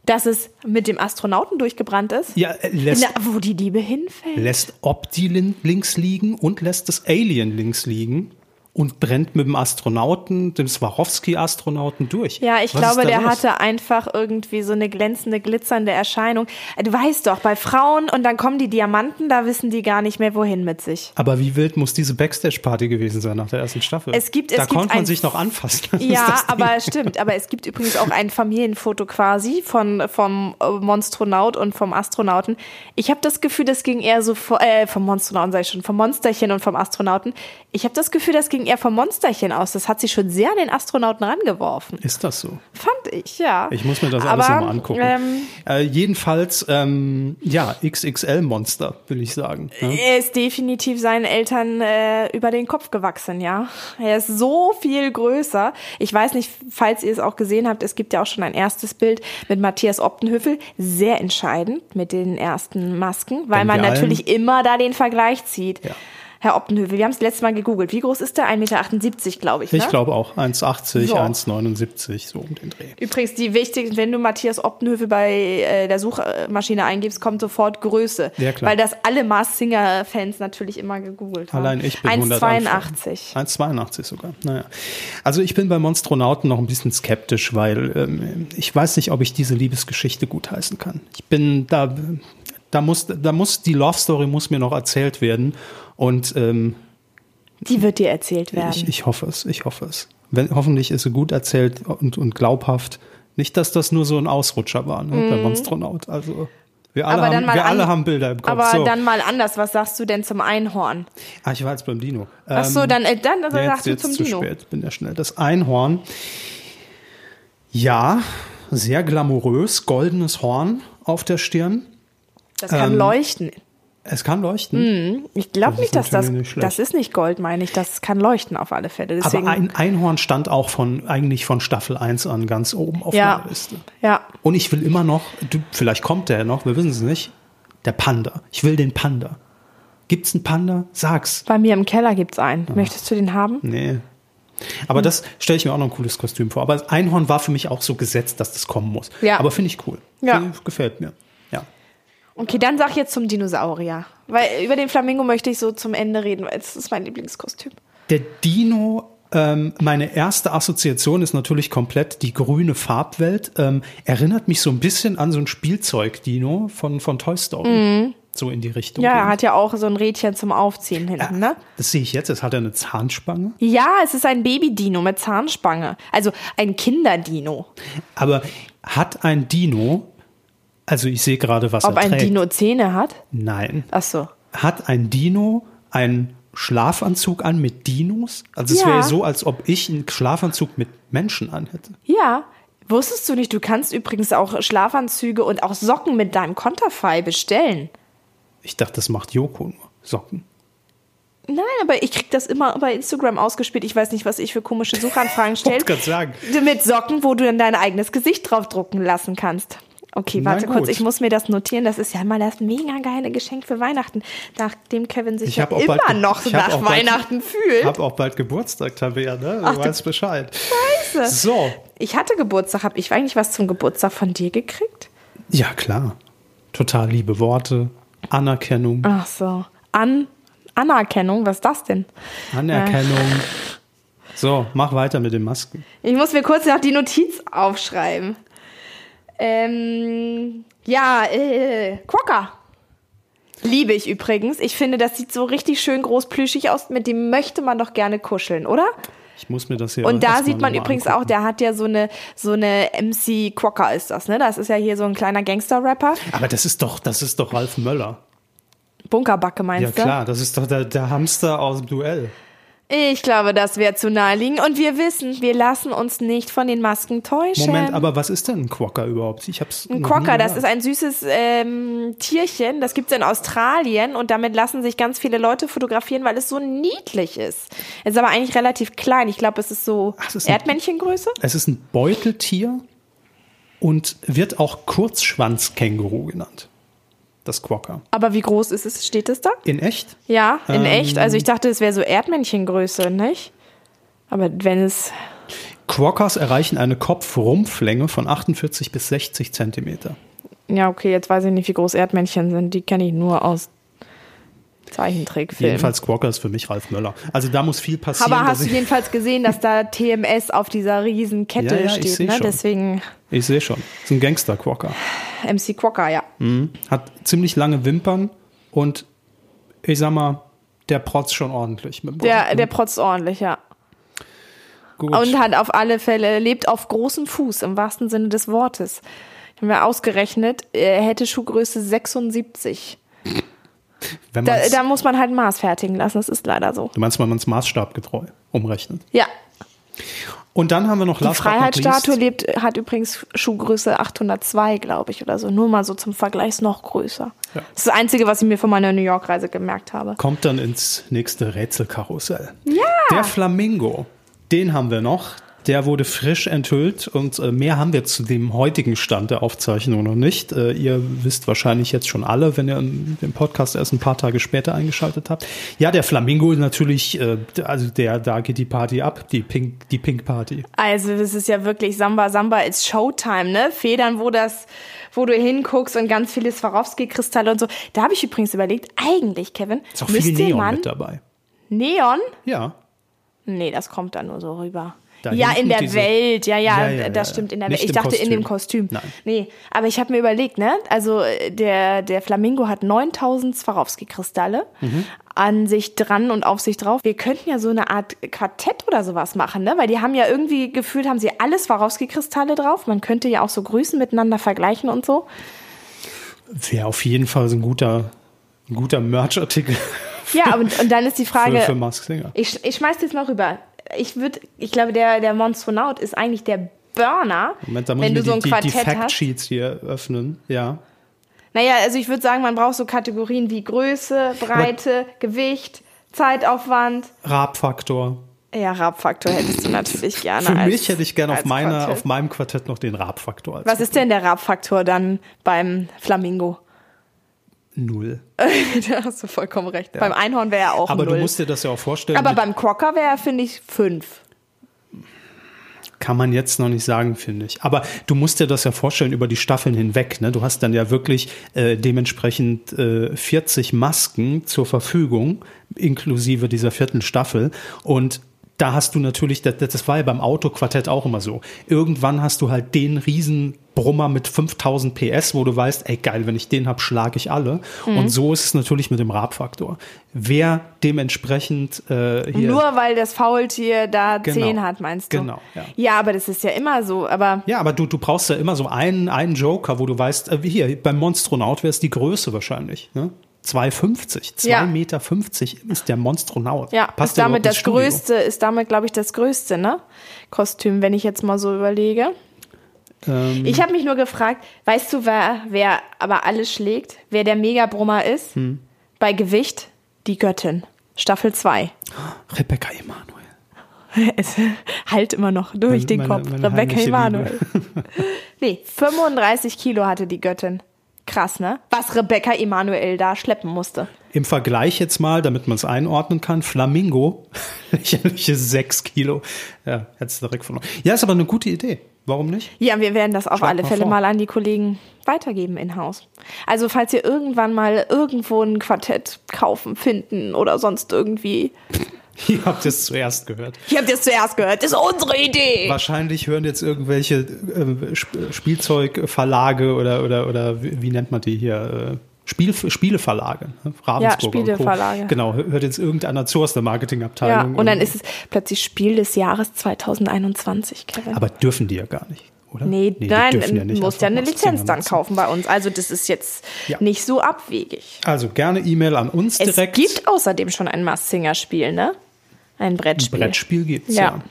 [SPEAKER 3] Dass es mit dem Astronauten durchgebrannt ist?
[SPEAKER 2] Ja, äh, lässt,
[SPEAKER 3] Na, wo die Liebe hinfällt.
[SPEAKER 2] lässt Opti lin- links liegen und lässt das Alien links liegen und brennt mit dem Astronauten, dem Swarovski-Astronauten durch.
[SPEAKER 3] Ja, ich
[SPEAKER 2] Was
[SPEAKER 3] glaube,
[SPEAKER 2] da
[SPEAKER 3] der
[SPEAKER 2] los?
[SPEAKER 3] hatte einfach irgendwie so eine glänzende, glitzernde Erscheinung. Du weißt doch, bei Frauen und dann kommen die Diamanten, da wissen die gar nicht mehr, wohin mit sich.
[SPEAKER 2] Aber wie wild muss diese Backstage-Party gewesen sein nach der ersten Staffel?
[SPEAKER 3] Es gibt-
[SPEAKER 2] da
[SPEAKER 3] es gibt
[SPEAKER 2] konnte man sich noch anfassen.
[SPEAKER 3] Ja, aber stimmt. Aber es gibt übrigens auch ein Familienfoto quasi von vom äh, Monstronaut und vom Astronauten. Ich habe das Gefühl, das ging eher so vor, äh, vom Monstronauten sei schon, vom Monsterchen und vom Astronauten. Ich habe das Gefühl, das ging eher vom Monsterchen aus. Das hat sich schon sehr an den Astronauten rangeworfen.
[SPEAKER 2] Ist das so?
[SPEAKER 3] Fand ich, ja.
[SPEAKER 2] Ich muss mir das alles nochmal angucken.
[SPEAKER 3] Ähm,
[SPEAKER 2] äh, jedenfalls, ähm, ja, XXL-Monster, will ich sagen. Ne?
[SPEAKER 3] Er ist definitiv seinen Eltern äh, über den Kopf gewachsen, ja. Er ist so viel größer. Ich weiß nicht, falls ihr es auch gesehen habt, es gibt ja auch schon ein erstes Bild mit Matthias Optenhöfel. Sehr entscheidend mit den ersten Masken, weil
[SPEAKER 2] Denn
[SPEAKER 3] man natürlich immer da den Vergleich zieht.
[SPEAKER 2] Ja.
[SPEAKER 3] Herr Optenhöfel, wir haben es letztes Mal gegoogelt. Wie groß ist der? 1,78 Meter, glaube ich. Ne?
[SPEAKER 2] Ich glaube auch 1,80,
[SPEAKER 3] So.
[SPEAKER 2] 1,79, so um den Dreh.
[SPEAKER 3] Übrigens, die wichtigsten, wenn du Matthias Optenhöfel bei äh, der Suchmaschine eingibst, kommt sofort Größe.
[SPEAKER 2] Ja, klar.
[SPEAKER 3] Weil das alle Mars Singer-Fans natürlich immer gegoogelt haben.
[SPEAKER 2] Allein ich bin
[SPEAKER 3] 1,82.
[SPEAKER 2] 1,82 sogar. Naja. Also ich bin bei Monstronauten noch ein bisschen skeptisch, weil ähm, ich weiß nicht, ob ich diese Liebesgeschichte gutheißen kann. Ich bin da, da muss, da muss die Love Story muss mir noch erzählt werden und ähm,
[SPEAKER 3] Die wird dir erzählt werden.
[SPEAKER 2] ich, ich hoffe es, ich hoffe es. Wenn, hoffentlich ist sie gut erzählt und, und glaubhaft. Nicht, dass das nur so ein Ausrutscher war ne, bei Monstronaut. Also wir alle,
[SPEAKER 3] dann
[SPEAKER 2] haben, wir alle haben Bilder im Kopf.
[SPEAKER 3] Aber
[SPEAKER 2] so.
[SPEAKER 3] dann mal anders. Was sagst du denn zum Einhorn?
[SPEAKER 2] ah, ich war jetzt beim Dino.
[SPEAKER 3] Ach so,
[SPEAKER 2] Ähm,
[SPEAKER 3] dann, äh, dann also
[SPEAKER 2] Ja,
[SPEAKER 3] sagst du
[SPEAKER 2] jetzt,
[SPEAKER 3] zum
[SPEAKER 2] jetzt zu
[SPEAKER 3] Dino.
[SPEAKER 2] spät, bin ja schnell. Das Einhorn. Ja, sehr glamourös, goldenes Horn auf der Stirn.
[SPEAKER 3] Das kann
[SPEAKER 2] Ähm,
[SPEAKER 3] leuchten.
[SPEAKER 2] Es kann leuchten.
[SPEAKER 3] Ich glaube nicht, dass das,
[SPEAKER 2] nicht
[SPEAKER 3] das ist nicht Gold, meine ich. Das kann leuchten auf alle Fälle. Deswegen,
[SPEAKER 2] Aber ein Einhorn stand auch von, eigentlich von Staffel 1 an ganz oben auf
[SPEAKER 3] ja,
[SPEAKER 2] meiner Liste.
[SPEAKER 3] ja.
[SPEAKER 2] Und ich will immer noch, du, vielleicht kommt der noch, wir wissen es nicht, der Panda. Ich will den Panda. Gibt's einen Panda? Sag's.
[SPEAKER 3] Bei mir im Keller gibt's einen. Möchtest du den haben?
[SPEAKER 2] Nee. Aber das stelle ich mir auch noch ein cooles Kostüm vor. Aber das Einhorn war für mich auch so gesetzt, dass das kommen muss.
[SPEAKER 3] Ja.
[SPEAKER 2] Aber finde ich cool.
[SPEAKER 3] Ja.
[SPEAKER 2] Find- Gefällt mir.
[SPEAKER 3] Okay, dann sag jetzt zum Dinosaurier. Weil über den Flamingo möchte ich so zum Ende reden, weil es ist mein Lieblingskostüm.
[SPEAKER 2] Der Dino, ähm, meine erste Assoziation ist natürlich komplett die grüne Farbwelt. Ähm, erinnert mich so ein bisschen an so ein Spielzeug-Dino von, von Toy Story. So in die Richtung.
[SPEAKER 3] Ja, er hat ja auch so ein Rädchen zum Aufziehen hinten, ne?
[SPEAKER 2] Das sehe ich jetzt. Jetzt hat er eine Zahnspange.
[SPEAKER 3] Ja, es ist ein Babydino mit Zahnspange. Also ein Kinderdino.
[SPEAKER 2] Aber hat ein Dino, also ich sehe gerade, was
[SPEAKER 3] Ob
[SPEAKER 2] er
[SPEAKER 3] ein
[SPEAKER 2] trägt.
[SPEAKER 3] Dino Zähne hat?
[SPEAKER 2] Nein.
[SPEAKER 3] Ach so.
[SPEAKER 2] Hat ein Dino einen Schlafanzug an mit Dinos? Also es
[SPEAKER 3] Ja.
[SPEAKER 2] wäre so, als ob ich einen Schlafanzug mit Menschen anhätte.
[SPEAKER 3] Ja. Wusstest du nicht, du kannst übrigens auch Schlafanzüge und auch Socken mit deinem Konterfei bestellen.
[SPEAKER 2] Ich dachte, das macht Joko nur. Socken.
[SPEAKER 3] Nein, aber ich krieg das immer bei Instagram ausgespielt. Ich weiß nicht, was ich für komische Suchanfragen
[SPEAKER 2] Ich
[SPEAKER 3] stelle.
[SPEAKER 2] gerade sagen.
[SPEAKER 3] Mit Socken, wo du dann dein eigenes Gesicht draufdrucken lassen kannst. Okay, warte kurz, ich muss mir das notieren. Das ist ja mal das mega geile Geschenk für Weihnachten, nachdem Kevin sich
[SPEAKER 2] Ich
[SPEAKER 3] ja immer
[SPEAKER 2] bald,
[SPEAKER 3] noch nach
[SPEAKER 2] auch bald-
[SPEAKER 3] Weihnachten fühlt.
[SPEAKER 2] Ich habe auch bald Geburtstag, Tabea, ne? Du
[SPEAKER 3] Ach,
[SPEAKER 2] weißt Bescheid.
[SPEAKER 3] Scheiße.
[SPEAKER 2] So.
[SPEAKER 3] Ich hatte Geburtstag. Habe ich eigentlich was zum Geburtstag von dir gekriegt?
[SPEAKER 2] Ja, klar. Total liebe Worte, Anerkennung,
[SPEAKER 3] Ach so. An Anerkennung, was ist das denn?
[SPEAKER 2] Anerkennung. So, mach weiter mit den Masken.
[SPEAKER 3] Ich muss mir kurz noch die Notiz aufschreiben. Ähm, ja, äh, Quokka. Liebe ich übrigens. Ich finde, das sieht so richtig schön groß plüschig aus. Mit dem möchte man doch gerne kuscheln, oder?
[SPEAKER 2] Ich muss mir das hier
[SPEAKER 3] Und da sieht man übrigens
[SPEAKER 2] angucken.
[SPEAKER 3] auch, der hat ja so eine, so eine MC Crocker ist das, ne? Das ist ja hier so ein kleiner Gangster-Rapper.
[SPEAKER 2] Aber das ist doch, das ist doch Ralf Möller.
[SPEAKER 3] Bunkerbacke
[SPEAKER 2] Ja
[SPEAKER 3] meinst du?
[SPEAKER 2] klar, das ist doch der, der Hamster aus dem Duell.
[SPEAKER 3] Ich glaube, das wäre zu naheliegend. Und wir wissen, wir lassen uns nicht von den Masken täuschen.
[SPEAKER 2] Moment, aber was ist denn ein Quokka überhaupt? Ich hab's
[SPEAKER 3] Ein Quokka, das ist ein süßes ähm, Tierchen, das gibt's in Australien und damit lassen sich ganz viele Leute fotografieren, weil es so niedlich ist. Es ist aber eigentlich relativ klein. Ich glaube, es ist so
[SPEAKER 2] Ach, es ist ein-
[SPEAKER 3] Erdmännchengröße.
[SPEAKER 2] Es ist ein Beuteltier und wird auch Kurzschwanzkänguru genannt. Das Quokka.
[SPEAKER 3] Aber wie groß ist es? Steht es da?
[SPEAKER 2] In echt?
[SPEAKER 3] Ja, in
[SPEAKER 2] Ähm,
[SPEAKER 3] echt. Also ich dachte, es wäre so Erdmännchengröße, nicht? Aber wenn es.
[SPEAKER 2] Quokkas erreichen eine Kopfrumpflänge von 48 bis 60 Zentimeter.
[SPEAKER 3] Ja, okay, jetzt weiß ich nicht, wie groß Erdmännchen sind. Die kenne ich nur aus Zeichentrickfilmen.
[SPEAKER 2] Jedenfalls Quokka ist für mich Ralf Möller. Also da muss viel passieren.
[SPEAKER 3] Aber hast du
[SPEAKER 2] ich,
[SPEAKER 3] jedenfalls gesehen, dass da TMS auf dieser riesen Kette
[SPEAKER 2] Ja, ja, ich
[SPEAKER 3] steht,
[SPEAKER 2] seh
[SPEAKER 3] ne?
[SPEAKER 2] schon.
[SPEAKER 3] Deswegen
[SPEAKER 2] ich sehe schon. ist ein Gangster-Quokka.
[SPEAKER 3] MC Quokka, ja.
[SPEAKER 2] Hat ziemlich lange Wimpern und ich sag mal, der protzt schon ordentlich.
[SPEAKER 3] Der, der protzt ordentlich, ja.
[SPEAKER 2] Gut.
[SPEAKER 3] Und hat auf alle Fälle, lebt auf großem Fuß, im wahrsten Sinne des Wortes. Haben wir ausgerechnet, er hätte Schuhgröße 76.
[SPEAKER 2] Wenn
[SPEAKER 3] Da, da muss man halt ein Maß fertigen lassen, das ist leider so.
[SPEAKER 2] du meinst, wenn man es maßstabgetreu umrechnet.
[SPEAKER 3] Ja,
[SPEAKER 2] Und dann haben wir noch
[SPEAKER 3] die Freiheitsstatue lebt, hat übrigens Schuhgröße 802, glaube ich, oder so. Nur mal so zum Vergleich ist noch größer.
[SPEAKER 2] Ja.
[SPEAKER 3] Das ist das Einzige, was ich mir von meiner New York-Reise gemerkt habe.
[SPEAKER 2] kommt dann ins nächste Rätselkarussell. Ja. Der Flamingo, den haben wir noch. Der wurde frisch enthüllt und äh, mehr haben wir zu dem heutigen Stand der Aufzeichnung noch nicht. Äh, ihr wisst wahrscheinlich jetzt schon alle, wenn ihr den Podcast erst ein paar Tage später eingeschaltet habt. Ja, der Flamingo ist natürlich, äh, also der, da geht die Party ab, die Pink, die Pink Party.
[SPEAKER 3] Also, das ist ja wirklich Samba Samba ist Showtime, ne? Federn, wo das, wo du hinguckst und ganz viele Swarovski-Kristalle und so. Da habe ich übrigens überlegt, eigentlich, Kevin,
[SPEAKER 2] Ist auch viel Neon
[SPEAKER 3] man
[SPEAKER 2] mit dabei.
[SPEAKER 3] Neon?
[SPEAKER 2] Ja.
[SPEAKER 3] Nee, das kommt da nur so rüber.
[SPEAKER 2] Da
[SPEAKER 3] ja, in der
[SPEAKER 2] diese-
[SPEAKER 3] Welt, ja, ja,
[SPEAKER 2] Ja, ja,
[SPEAKER 3] das stimmt, in der Welt. Ich dachte in dem
[SPEAKER 2] Kostüm.
[SPEAKER 3] Kostüm.
[SPEAKER 2] Nein.
[SPEAKER 3] Nee, aber ich habe mir überlegt, ne, also äh, der, der Flamingo hat 9000 Swarovski-Kristalle
[SPEAKER 2] Mhm.
[SPEAKER 3] an sich dran und auf sich drauf. Wir könnten ja so eine Art Quartett oder sowas machen, ne, weil die haben ja irgendwie gefühlt, haben sie alle Swarovski-Kristalle drauf. Man könnte ja auch so Größen miteinander vergleichen und so.
[SPEAKER 2] Wäre auf jeden Fall so ein guter, ein guter Merch-Artikel
[SPEAKER 3] Ja, und, und dann ist die Frage,
[SPEAKER 2] für, für.
[SPEAKER 3] Ich, ich schmeiß jetzt mal rüber. Ich würde, ich glaube, der, der Monstronaut ist eigentlich der Burner,
[SPEAKER 2] Moment, da muss
[SPEAKER 3] wenn
[SPEAKER 2] ich
[SPEAKER 3] du so ein
[SPEAKER 2] die, die. Fact-Sheets hier öffnen. Ja.
[SPEAKER 3] Naja, also ich würde sagen, man braucht so Kategorien wie Größe, Breite, Gewicht, Zeitaufwand.
[SPEAKER 2] Rabfaktor.
[SPEAKER 3] Ja, Rabfaktor hättest du natürlich gerne.
[SPEAKER 2] Für
[SPEAKER 3] als,
[SPEAKER 2] mich hätte ich gerne auf, meiner, auf meinem Quartett noch den Rabfaktor
[SPEAKER 3] Was ist denn der Rabfaktor dann beim Flamingo?
[SPEAKER 2] Null.
[SPEAKER 3] da hast du vollkommen recht. Beim Einhorn wäre er auch
[SPEAKER 2] Aber
[SPEAKER 3] null.
[SPEAKER 2] du musst dir das ja auch vorstellen.
[SPEAKER 3] Aber beim Crocker wäre er, finde ich, fünf.
[SPEAKER 2] kann man jetzt noch nicht sagen, finde ich. Aber du musst dir das ja vorstellen über die Staffeln hinweg. Ne? Du hast dann ja wirklich äh, dementsprechend äh, 40 Masken zur Verfügung, inklusive dieser vierten Staffel. Und da hast du natürlich, das, das war ja beim Autoquartett auch immer so. Irgendwann hast du halt den riesen Brummer mit 5000 PS, wo du weißt, ey geil, wenn ich den hab, schlage ich alle.
[SPEAKER 3] Mhm.
[SPEAKER 2] Und so ist es natürlich mit dem Rabfaktor. Wer dementsprechend äh, hier
[SPEAKER 3] Nur weil das Faultier da
[SPEAKER 2] Genau.
[SPEAKER 3] zehn hat, meinst du?
[SPEAKER 2] Genau, ja.
[SPEAKER 3] ja, aber das ist ja immer so. Aber
[SPEAKER 2] Ja, aber du, du brauchst ja immer so einen, einen Joker, wo du weißt, äh, wie hier, beim Monstronaut wäre es die Größe wahrscheinlich. Ne? 2,50. 2,50
[SPEAKER 3] Ja.
[SPEAKER 2] Meter ist der Monstronaut.
[SPEAKER 3] Ja,
[SPEAKER 2] Passt
[SPEAKER 3] ist damit das
[SPEAKER 2] Studio?
[SPEAKER 3] größte, ist damit, glaube ich, das größte, ne? Kostüm, wenn ich jetzt mal so überlege.
[SPEAKER 2] Ähm,
[SPEAKER 3] Ich habe mich nur gefragt, weißt du, wer, wer aber alles schlägt? Wer der Megabrummer ist?
[SPEAKER 2] Hm.
[SPEAKER 3] Bei Gewicht? Die Göttin. Staffel 2.
[SPEAKER 2] Rebecca Emanuel.
[SPEAKER 3] Es halt immer noch durch
[SPEAKER 2] Meine-
[SPEAKER 3] den
[SPEAKER 2] meine-
[SPEAKER 3] Kopf.
[SPEAKER 2] meine
[SPEAKER 3] Rebecca
[SPEAKER 2] heimliche
[SPEAKER 3] Emanuel. nee, 35 Kilo hatte die Göttin. Krass, ne? Was Rebecca Emanuel da schleppen musste.
[SPEAKER 2] Im Vergleich jetzt mal, damit man es einordnen kann, Flamingo, lächerliche 6 Kilo. Ja, du direkt verloren. Ja, ist aber eine gute Idee. Warum nicht?
[SPEAKER 3] Ja, wir werden das auf
[SPEAKER 2] Schlag
[SPEAKER 3] alle
[SPEAKER 2] mal
[SPEAKER 3] Fälle
[SPEAKER 2] vor.
[SPEAKER 3] mal an die Kollegen weitergeben in Haus. Also falls ihr irgendwann mal irgendwo ein Quartett kaufen, finden oder sonst irgendwie.
[SPEAKER 2] Ihr habt es zuerst gehört.
[SPEAKER 3] Ihr habt es zuerst gehört, das ist unsere Idee.
[SPEAKER 2] Wahrscheinlich hören jetzt irgendwelche äh, Sp- Spielzeugverlage oder, oder, oder wie, nennt man die hier? Äh, Spiel, Spieleverlage, ne? Ravensburger
[SPEAKER 3] Ja. Spieleverlage.
[SPEAKER 2] Genau, hört jetzt irgendeiner zu aus der
[SPEAKER 3] Ja,
[SPEAKER 2] Marketingabteilung.
[SPEAKER 3] und dann ist es plötzlich Spiel des Jahres 2021, Kevin.
[SPEAKER 2] aber dürfen die ja gar nicht, oder?
[SPEAKER 3] nee,
[SPEAKER 2] die
[SPEAKER 3] nein, du musst ja eine Lizenz dann kaufen bei uns. Also das ist jetzt
[SPEAKER 2] Ja.
[SPEAKER 3] nicht so abwegig.
[SPEAKER 2] Also gerne E-Mail an uns
[SPEAKER 3] Es
[SPEAKER 2] direkt.
[SPEAKER 3] gibt außerdem schon ein Mars Singer Spiel, ne? Ein Brettspiel.
[SPEAKER 2] Brettspiel gibt's
[SPEAKER 3] Ja.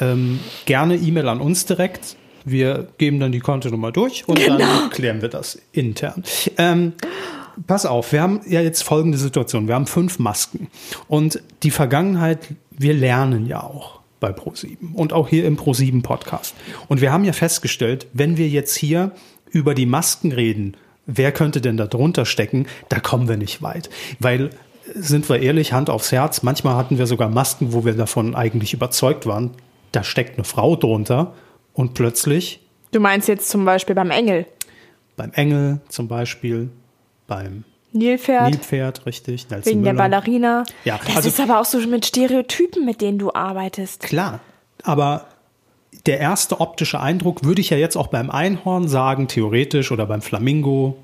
[SPEAKER 2] ja. Ähm, gerne E-Mail an uns direkt. Wir geben dann die Kontonummer durch und
[SPEAKER 3] Genau.
[SPEAKER 2] dann klären wir das intern. Ähm, pass auf, wir haben ja jetzt folgende Situation. Wir haben fünf Masken. Und die Vergangenheit, wir lernen ja auch bei Pro7 und auch hier im Pro7 Podcast. Und wir haben ja festgestellt, wenn wir jetzt hier über die Masken reden, wer könnte denn da drunter stecken, da kommen wir nicht weit. Weil, sind wir ehrlich, Hand aufs Herz, manchmal hatten wir sogar Masken, wo wir davon eigentlich überzeugt waren, da steckt eine Frau drunter und plötzlich
[SPEAKER 3] Du meinst jetzt zum Beispiel beim Engel.
[SPEAKER 2] beim Engel zum Beispiel, beim
[SPEAKER 3] Nilpferd,
[SPEAKER 2] Nilpferd, richtig, Nelson
[SPEAKER 3] wegen der
[SPEAKER 2] Müller.
[SPEAKER 3] Ballerina.
[SPEAKER 2] Ja,
[SPEAKER 3] das
[SPEAKER 2] also-
[SPEAKER 3] ist aber auch so mit Stereotypen, mit denen du arbeitest.
[SPEAKER 2] Klar, aber der erste optische Eindruck würde ich ja jetzt auch beim Einhorn sagen, theoretisch, oder beim Flamingo,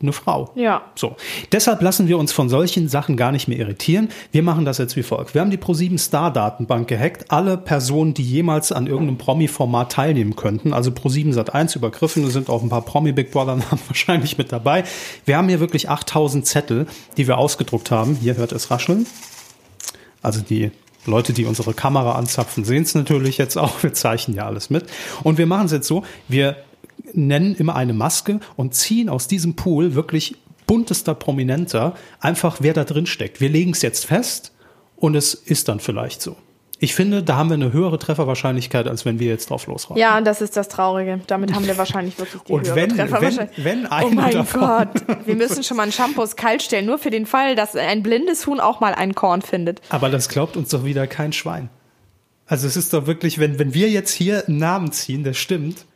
[SPEAKER 2] eine Frau.
[SPEAKER 3] Ja.
[SPEAKER 2] So. Deshalb lassen wir uns von solchen Sachen gar nicht mehr irritieren. Wir machen das jetzt wie folgt. Wir haben die Pro7 Star Datenbank gehackt. Alle Personen, die jemals an irgendeinem Promi-Format teilnehmen könnten, also Pro7 Sat 1 übergriffen, sind auch ein paar Promi Big Brother Namen wahrscheinlich mit dabei. Wir haben hier wirklich 8000 Zettel, die wir ausgedruckt haben. Hier hört es rascheln. Also die Leute, die unsere Kamera anzapfen, sehen es natürlich jetzt auch. Wir zeichnen ja alles mit. Und wir machen es jetzt so, wir nennen immer eine Maske und ziehen aus diesem Pool wirklich buntester Prominenter einfach, wer da drin steckt. Wir legen es jetzt fest und es ist dann vielleicht so. Ich finde, da haben wir eine höhere Trefferwahrscheinlichkeit, als wenn wir jetzt drauf losraten.
[SPEAKER 3] Ja, und das ist das Traurige. Damit haben wir wahrscheinlich wirklich die
[SPEAKER 2] Und
[SPEAKER 3] höhere
[SPEAKER 2] wenn-
[SPEAKER 3] Trefferwahrscheinlichkeit.
[SPEAKER 2] wenn- wenn
[SPEAKER 3] Oh
[SPEAKER 2] einer
[SPEAKER 3] mein
[SPEAKER 2] davon-
[SPEAKER 3] Gott. Wir müssen schon mal einen Shampoos kalt stellen, nur für den Fall, dass ein blindes Huhn auch mal ein Korn findet.
[SPEAKER 2] Aber das glaubt uns doch wieder kein Schwein. Also es ist doch wirklich, wenn, wenn wir jetzt hier einen Namen ziehen, der stimmt,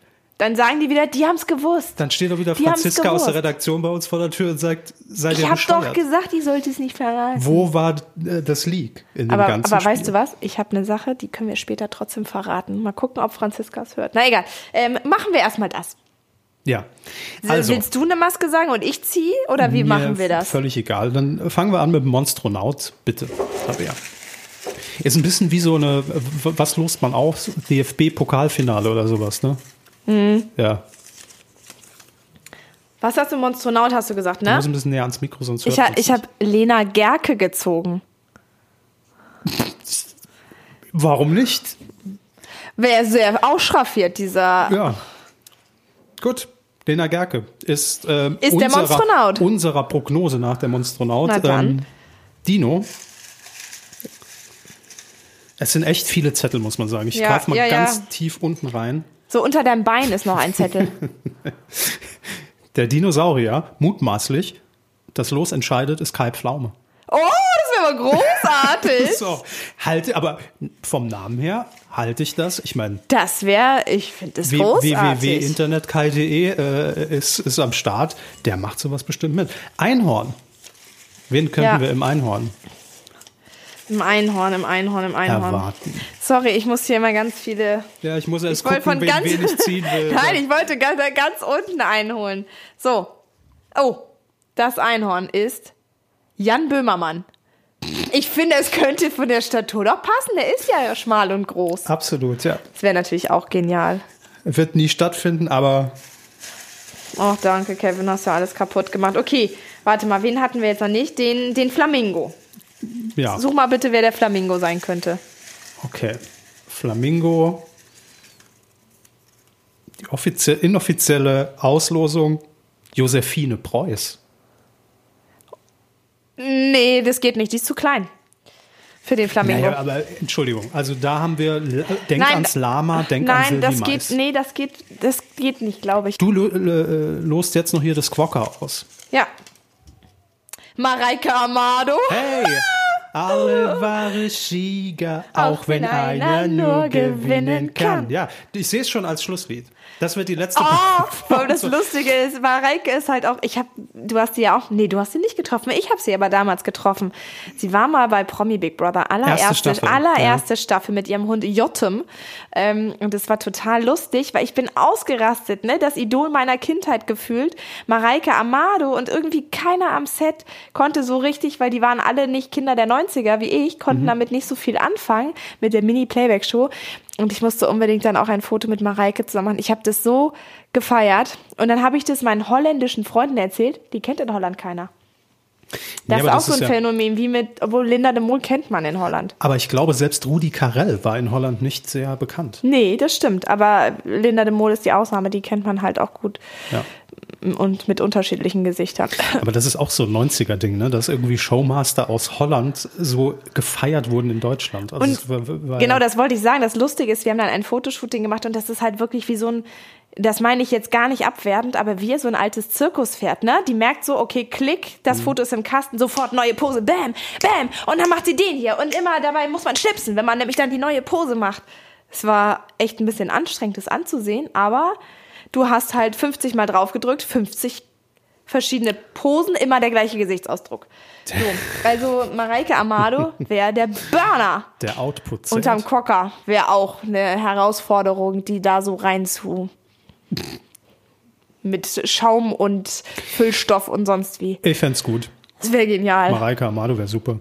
[SPEAKER 3] Dann sagen die wieder, die haben's gewusst.
[SPEAKER 2] Dann steht doch wieder
[SPEAKER 3] Die
[SPEAKER 2] Franziska aus der. Redaktion bei uns vor der Tür und sagt, seid
[SPEAKER 3] Ich
[SPEAKER 2] ihr
[SPEAKER 3] habe doch gesagt, die sollte es nicht verraten.
[SPEAKER 2] Wo war äh, das Leak in dem
[SPEAKER 3] Aber,
[SPEAKER 2] ganzen
[SPEAKER 3] aber
[SPEAKER 2] Spiel?
[SPEAKER 3] weißt du was? Ich habe eine Sache, die können wir später trotzdem verraten. Mal gucken, ob Franziska es hört. Na egal. Ähm, machen wir erstmal das.
[SPEAKER 2] Ja. Also,
[SPEAKER 3] Willst du eine Maske sagen und ich ziehe? Oder wie machen wir das?
[SPEAKER 2] Völlig egal. Dann fangen wir an mit dem Monstronaut, bitte. Tabea. Ist ein bisschen wie so eine, was lost man auf? DFB-Pokalfinale oder sowas, ne?
[SPEAKER 3] Mhm.
[SPEAKER 2] Ja.
[SPEAKER 3] Was hast du, Monstronaut, hast du gesagt,
[SPEAKER 2] Du
[SPEAKER 3] ne?
[SPEAKER 2] musst ein bisschen näher ans Mikro, sonst
[SPEAKER 3] Ich, ha ich habe Lena Gerke gezogen.
[SPEAKER 2] Warum nicht?
[SPEAKER 3] Wäre sehr ausschraffiert, dieser.
[SPEAKER 2] Ja. Gut. Lena Gerke ist, ähm,
[SPEAKER 3] Ist der Monstronaut.
[SPEAKER 2] unserer Prognose nach der Monstronaut.
[SPEAKER 3] Na dann.
[SPEAKER 2] Ähm, Dino. Es sind echt viele Zettel, muss man sagen. Ich
[SPEAKER 3] Ja,
[SPEAKER 2] greife mal
[SPEAKER 3] ja, ja.
[SPEAKER 2] ganz tief unten rein.
[SPEAKER 3] So unter deinem Bein ist noch ein Zettel.
[SPEAKER 2] Der Dinosaurier, mutmaßlich, das Los entscheidet, ist Kai Pflaume.
[SPEAKER 3] Oh, das wäre aber großartig.
[SPEAKER 2] So, halte, aber vom Namen her halte ich das. Ich meine,
[SPEAKER 3] Das wäre, ich finde das großartig.
[SPEAKER 2] www.internetkai.de äh, ist, ist am Start. Der macht sowas bestimmt mit. Einhorn. Wen könnten
[SPEAKER 3] Ja.
[SPEAKER 2] wir im Einhorn
[SPEAKER 3] Im Einhorn, im Einhorn, im Einhorn.
[SPEAKER 2] erwarten?
[SPEAKER 3] Sorry, ich muss hier immer ganz viele.
[SPEAKER 2] Ja, ich muss erst
[SPEAKER 3] Ich wollte
[SPEAKER 2] gucken,
[SPEAKER 3] von
[SPEAKER 2] wen,
[SPEAKER 3] ganz.
[SPEAKER 2] wen ich ziehen will.
[SPEAKER 3] Nein, ich wollte ganz, ganz unten einholen. So. Oh, das Einhorn ist Jan Böhmermann. Ich finde, es könnte von der Statur doch passen. Der ist ja schmal und groß.
[SPEAKER 2] Absolut, ja.
[SPEAKER 3] Das wäre natürlich auch genial.
[SPEAKER 2] Wird nie stattfinden, aber
[SPEAKER 3] Oh, danke, Kevin, hast ja alles kaputt gemacht. Okay, warte mal, wen hatten wir jetzt noch nicht? Den, den Flamingo.
[SPEAKER 2] Ja.
[SPEAKER 3] Such mal bitte, wer der Flamingo sein könnte.
[SPEAKER 2] Okay. Flamingo. Die offizie inoffizielle Auslosung Josephine Preuß.
[SPEAKER 3] Nee, das geht nicht. Die ist zu klein. Für den Flamingo.
[SPEAKER 2] Naja, aber Entschuldigung, also da haben wir L- Denk
[SPEAKER 3] Nein,
[SPEAKER 2] ans Lama, Denk an
[SPEAKER 3] Nein,
[SPEAKER 2] Sylvie
[SPEAKER 3] das
[SPEAKER 2] Mais.
[SPEAKER 3] geht, nee, das geht, das geht nicht, glaube ich.
[SPEAKER 2] Du lo äh, lost jetzt noch hier das Quokka aus.
[SPEAKER 3] Ja. Mareike Amado.
[SPEAKER 2] Hey! Alle wahre Sieger, auch, wenn einer nur gewinnen kann. Ja, ich sehe es schon als Schlusslied. Das wird die letzte.
[SPEAKER 3] Oh, und das Lustige ist, Mareike ist halt auch, ich habe, du hast sie ja auch, nee, du hast sie nicht getroffen, ich habe sie aber damals getroffen. Sie war mal bei Promi Big Brother, allererste,
[SPEAKER 2] Erste Staffel,
[SPEAKER 3] allererste Staffel mit ihrem Hund Jotem. Ähm, und das war total lustig, weil ich bin ausgerastet, ne, das Idol meiner Kindheit gefühlt, Mareike Amado und irgendwie keiner am Set konnte so richtig, weil die waren alle nicht Kinder der 90er wie ich, konnten damit nicht so viel anfangen mit der Mini-Playback-Show. Und ich musste unbedingt dann auch ein Foto mit Mareike zusammen machen. Ich habe das so gefeiert. Und dann habe ich das meinen holländischen Freunden erzählt. Die kennt in Holland keiner. Das
[SPEAKER 2] Ja,
[SPEAKER 3] ist auch
[SPEAKER 2] das
[SPEAKER 3] so ein
[SPEAKER 2] ist ja-
[SPEAKER 3] Phänomen, wie mit, obwohl Linda de Mol kennt man in Holland.
[SPEAKER 2] Aber ich glaube, selbst Rudi Carell war in Holland nicht sehr bekannt.
[SPEAKER 3] Nee, das stimmt. Aber Linda de Mol ist die Ausnahme, die kennt man halt auch gut.
[SPEAKER 2] Ja.
[SPEAKER 3] Und mit unterschiedlichen Gesichtern.
[SPEAKER 2] Aber das ist auch so ein 90er-Ding, ne? dass irgendwie Showmaster aus Holland so gefeiert wurden in Deutschland. Also es war, war
[SPEAKER 3] genau, das wollte ich sagen. Das Lustige ist, wir haben dann ein Fotoshooting gemacht und das ist halt wirklich wie so ein, das meine ich jetzt gar nicht abwertend, aber wie so ein altes Zirkuspferd, ne? Die merkt so, okay, klick, das
[SPEAKER 2] Mhm.
[SPEAKER 3] Foto ist im Kasten, sofort neue Pose, bam, bam, und dann macht sie den hier und immer dabei muss man schnipsen, wenn man nämlich dann die neue Pose macht. Es war echt ein bisschen anstrengend, das anzusehen, aber du hast halt 50 mal drauf gedrückt, 50 verschiedene Posen, immer der gleiche Gesichtsausdruck. So, also Mareike Amado wäre der Burner.
[SPEAKER 2] der Output.
[SPEAKER 3] Unterm Kocker wäre auch eine Herausforderung, die da so rein zu mit Schaum und Füllstoff und sonst wie.
[SPEAKER 2] Ich fänd's gut.
[SPEAKER 3] Das wäre genial.
[SPEAKER 2] Mareike Amado wäre super.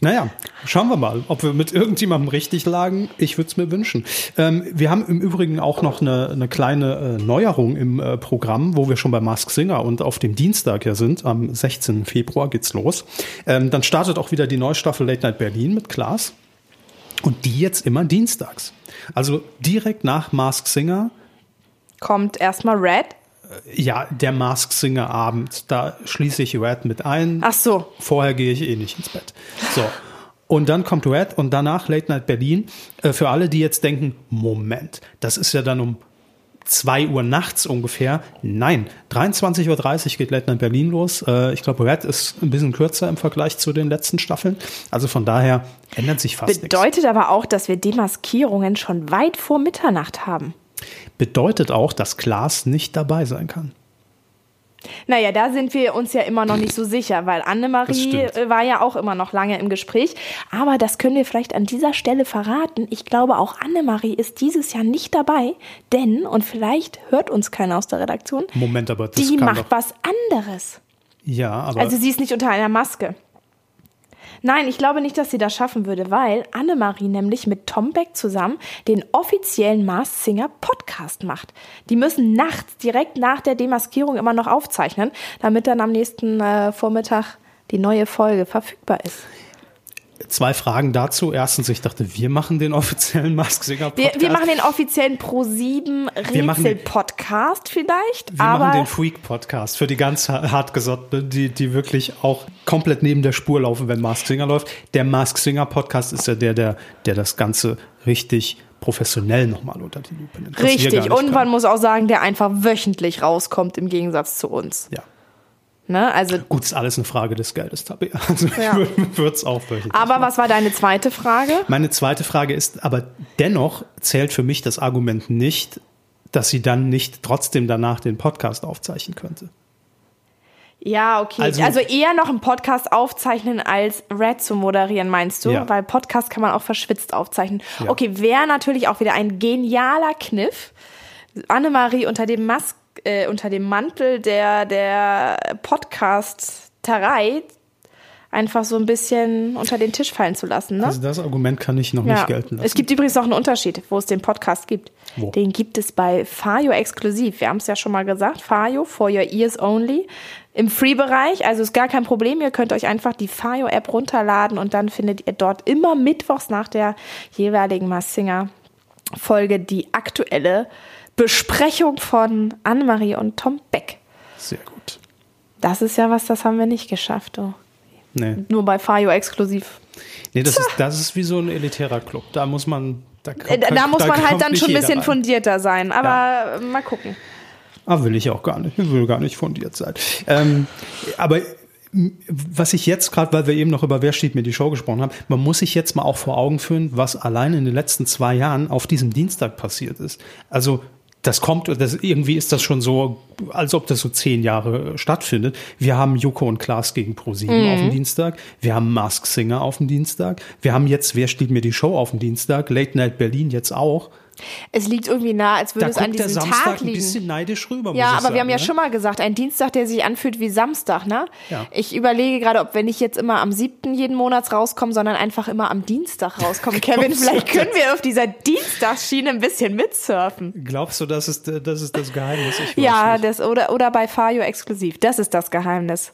[SPEAKER 2] Naja, schauen wir mal, ob wir mit irgendjemandem richtig lagen. Ich würde es mir wünschen. Ähm, wir haben im Übrigen auch noch eine, eine kleine äh, Neuerung im äh, Programm, wo wir schon bei Mask Singer und auf dem Dienstag ja sind. Am 16. Februar geht's los. Ähm, dann startet auch wieder die neue Staffel Late Night Berlin mit Klaas. Und die jetzt immer dienstags. Also direkt nach Mask Singer
[SPEAKER 3] Kommt erstmal Red.
[SPEAKER 2] Ja, der Mask Singer Abend, da schließe ich Red mit ein.
[SPEAKER 3] Ach so.
[SPEAKER 2] Vorher gehe ich eh nicht ins Bett. So. Und dann kommt Red und danach Late Night Berlin. Äh, für alle, die jetzt denken, Moment, das ist ja dann um 2 Uhr nachts ungefähr. Nein, 23.30 Uhr geht Late Night Berlin los. Äh, ich glaube, Red ist ein bisschen kürzer im Vergleich zu den letzten Staffeln. Also von daher ändert sich fast nichts.
[SPEAKER 3] Bedeutet aber auch, dass wir Demaskierungen schon weit vor Mitternacht haben.
[SPEAKER 2] Bedeutet auch, dass Klaas nicht dabei sein kann.
[SPEAKER 3] Naja, da sind wir uns ja immer noch nicht so sicher, weil Annemarie äh, war ja auch immer noch lange im Gespräch. Aber das können wir vielleicht an dieser Stelle verraten. Ich glaube, auch Annemarie ist dieses Jahr nicht dabei, denn, und vielleicht hört uns keiner aus der Redaktion,
[SPEAKER 2] Moment, aber das
[SPEAKER 3] die macht was anderes.
[SPEAKER 2] Ja, aber
[SPEAKER 3] Also sie ist nicht unter einer Maske. Nein, ich glaube nicht, dass sie das schaffen würde, weil Annemarie nämlich mit Tom Beck zusammen den offiziellen Mars Singer Podcast macht. Die müssen nachts, direkt nach der Demaskierung immer noch aufzeichnen, damit dann am nächsten äh, Vormittag die neue Folge verfügbar ist.
[SPEAKER 2] Zwei Fragen dazu. Erstens, ich dachte, wir machen den offiziellen Mask Singer
[SPEAKER 3] Wir,
[SPEAKER 2] Podcast.
[SPEAKER 3] wir machen den offiziellen Pro7
[SPEAKER 2] Wir machen den-
[SPEAKER 3] Rätsel-Podcast vielleicht,
[SPEAKER 2] Wir
[SPEAKER 3] aber
[SPEAKER 2] machen den Freak-Podcast für die ganz ha- hartgesottenen, die, die wirklich auch komplett neben der Spur laufen, wenn Mask Singer läuft. Der Mask Singer Podcast ist ja der, der, der das Ganze richtig professionell nochmal unter die Lupe nimmt. wir
[SPEAKER 3] richtig. Und man muss auch sagen, der einfach wöchentlich rauskommt im Gegensatz zu uns.
[SPEAKER 2] Ja.
[SPEAKER 3] Ne? Also
[SPEAKER 2] Gut, ist alles eine Frage des Geldes, Tabea. Also
[SPEAKER 3] Ja.
[SPEAKER 2] ich würde es auch
[SPEAKER 3] Aber was war deine zweite Frage?
[SPEAKER 2] Meine zweite Frage ist, aber dennoch zählt für mich das Argument nicht, dass sie dann nicht trotzdem danach den Podcast aufzeichnen könnte.
[SPEAKER 3] Ja, okay. Also,
[SPEAKER 2] Also-
[SPEAKER 3] eher noch einen Podcast aufzeichnen als Red zu moderieren, meinst du?
[SPEAKER 2] Ja.
[SPEAKER 3] Weil Podcast kann man auch verschwitzt aufzeichnen.
[SPEAKER 2] Ja.
[SPEAKER 3] Okay, wäre natürlich auch wieder ein genialer Kniff. Annemarie unter dem Mas äh, unter dem Mantel der, der Podcast-Terei einfach so ein bisschen unter den Tisch fallen zu lassen, ne?
[SPEAKER 2] Also das Argument kann ich noch nicht gelten lassen.
[SPEAKER 3] Es gibt übrigens noch einen Unterschied, wo es den Podcast gibt.
[SPEAKER 2] Wo?
[SPEAKER 3] Den gibt es bei Fayo exklusiv. Wir haben es ja schon mal gesagt. Fayo, for your ears only. Im Free-Bereich, also ist gar kein Problem. Ihr könnt euch einfach die Fayo-App runterladen und dann findet ihr dort immer mittwochs nach der jeweiligen Massinger-Folge die aktuelle Besprechung von Annemarie und Tom Beck.
[SPEAKER 2] Sehr gut.
[SPEAKER 3] Das ist ja was, das haben wir nicht geschafft. Oh.
[SPEAKER 2] Nee,
[SPEAKER 3] Nur bei Fayo exklusiv.
[SPEAKER 2] nee das, ist, das ist wie so ein elitärer Club. Da muss man. Da,
[SPEAKER 3] Äh, Da, da muss man halt dann schon ein bisschen
[SPEAKER 2] rein.
[SPEAKER 3] fundierter sein. Aber äh, mal gucken.
[SPEAKER 2] Ah, will ich auch gar nicht. Ich will gar nicht fundiert sein. Ähm, aber was ich jetzt gerade, weil wir eben noch über Wer steht mir die Show gesprochen haben, man muss sich jetzt mal auch vor Augen führen, was allein in den letzten zwei Jahren auf diesem Dienstag passiert ist. Also das kommt, das, irgendwie ist das schon so, als ob das so zehn Jahre stattfindet. Wir haben Joko und Klaas gegen ProSieben mhm. auf dem Dienstag. Wir haben Mask Singer auf dem Dienstag. Wir haben jetzt Wer steht mir die Show auf dem Dienstag? Late Night Berlin jetzt auch.
[SPEAKER 3] Es liegt irgendwie nah, als würde
[SPEAKER 2] da
[SPEAKER 3] es an diesem
[SPEAKER 2] der Samstag
[SPEAKER 3] Tag liegen.
[SPEAKER 2] ein bisschen neidisch rüber.
[SPEAKER 3] Ja, aber
[SPEAKER 2] sagen,
[SPEAKER 3] wir haben ja
[SPEAKER 2] ne?
[SPEAKER 3] schon mal gesagt, ein Dienstag, der sich anfühlt wie Samstag, ne?
[SPEAKER 2] Ja.
[SPEAKER 3] Ich überlege gerade, ob wir nicht jetzt immer am siebten jeden Monats rauskommen, sondern einfach immer am Dienstag rauskommen. Kevin, vielleicht können wir auf dieser Dienstagsschiene ein bisschen mitsurfen.
[SPEAKER 2] Glaubst du, das ist, das ist das Geheimnis?
[SPEAKER 3] Ja,
[SPEAKER 2] nicht.
[SPEAKER 3] das oder oder bei Fayo exklusiv. Das ist das Geheimnis.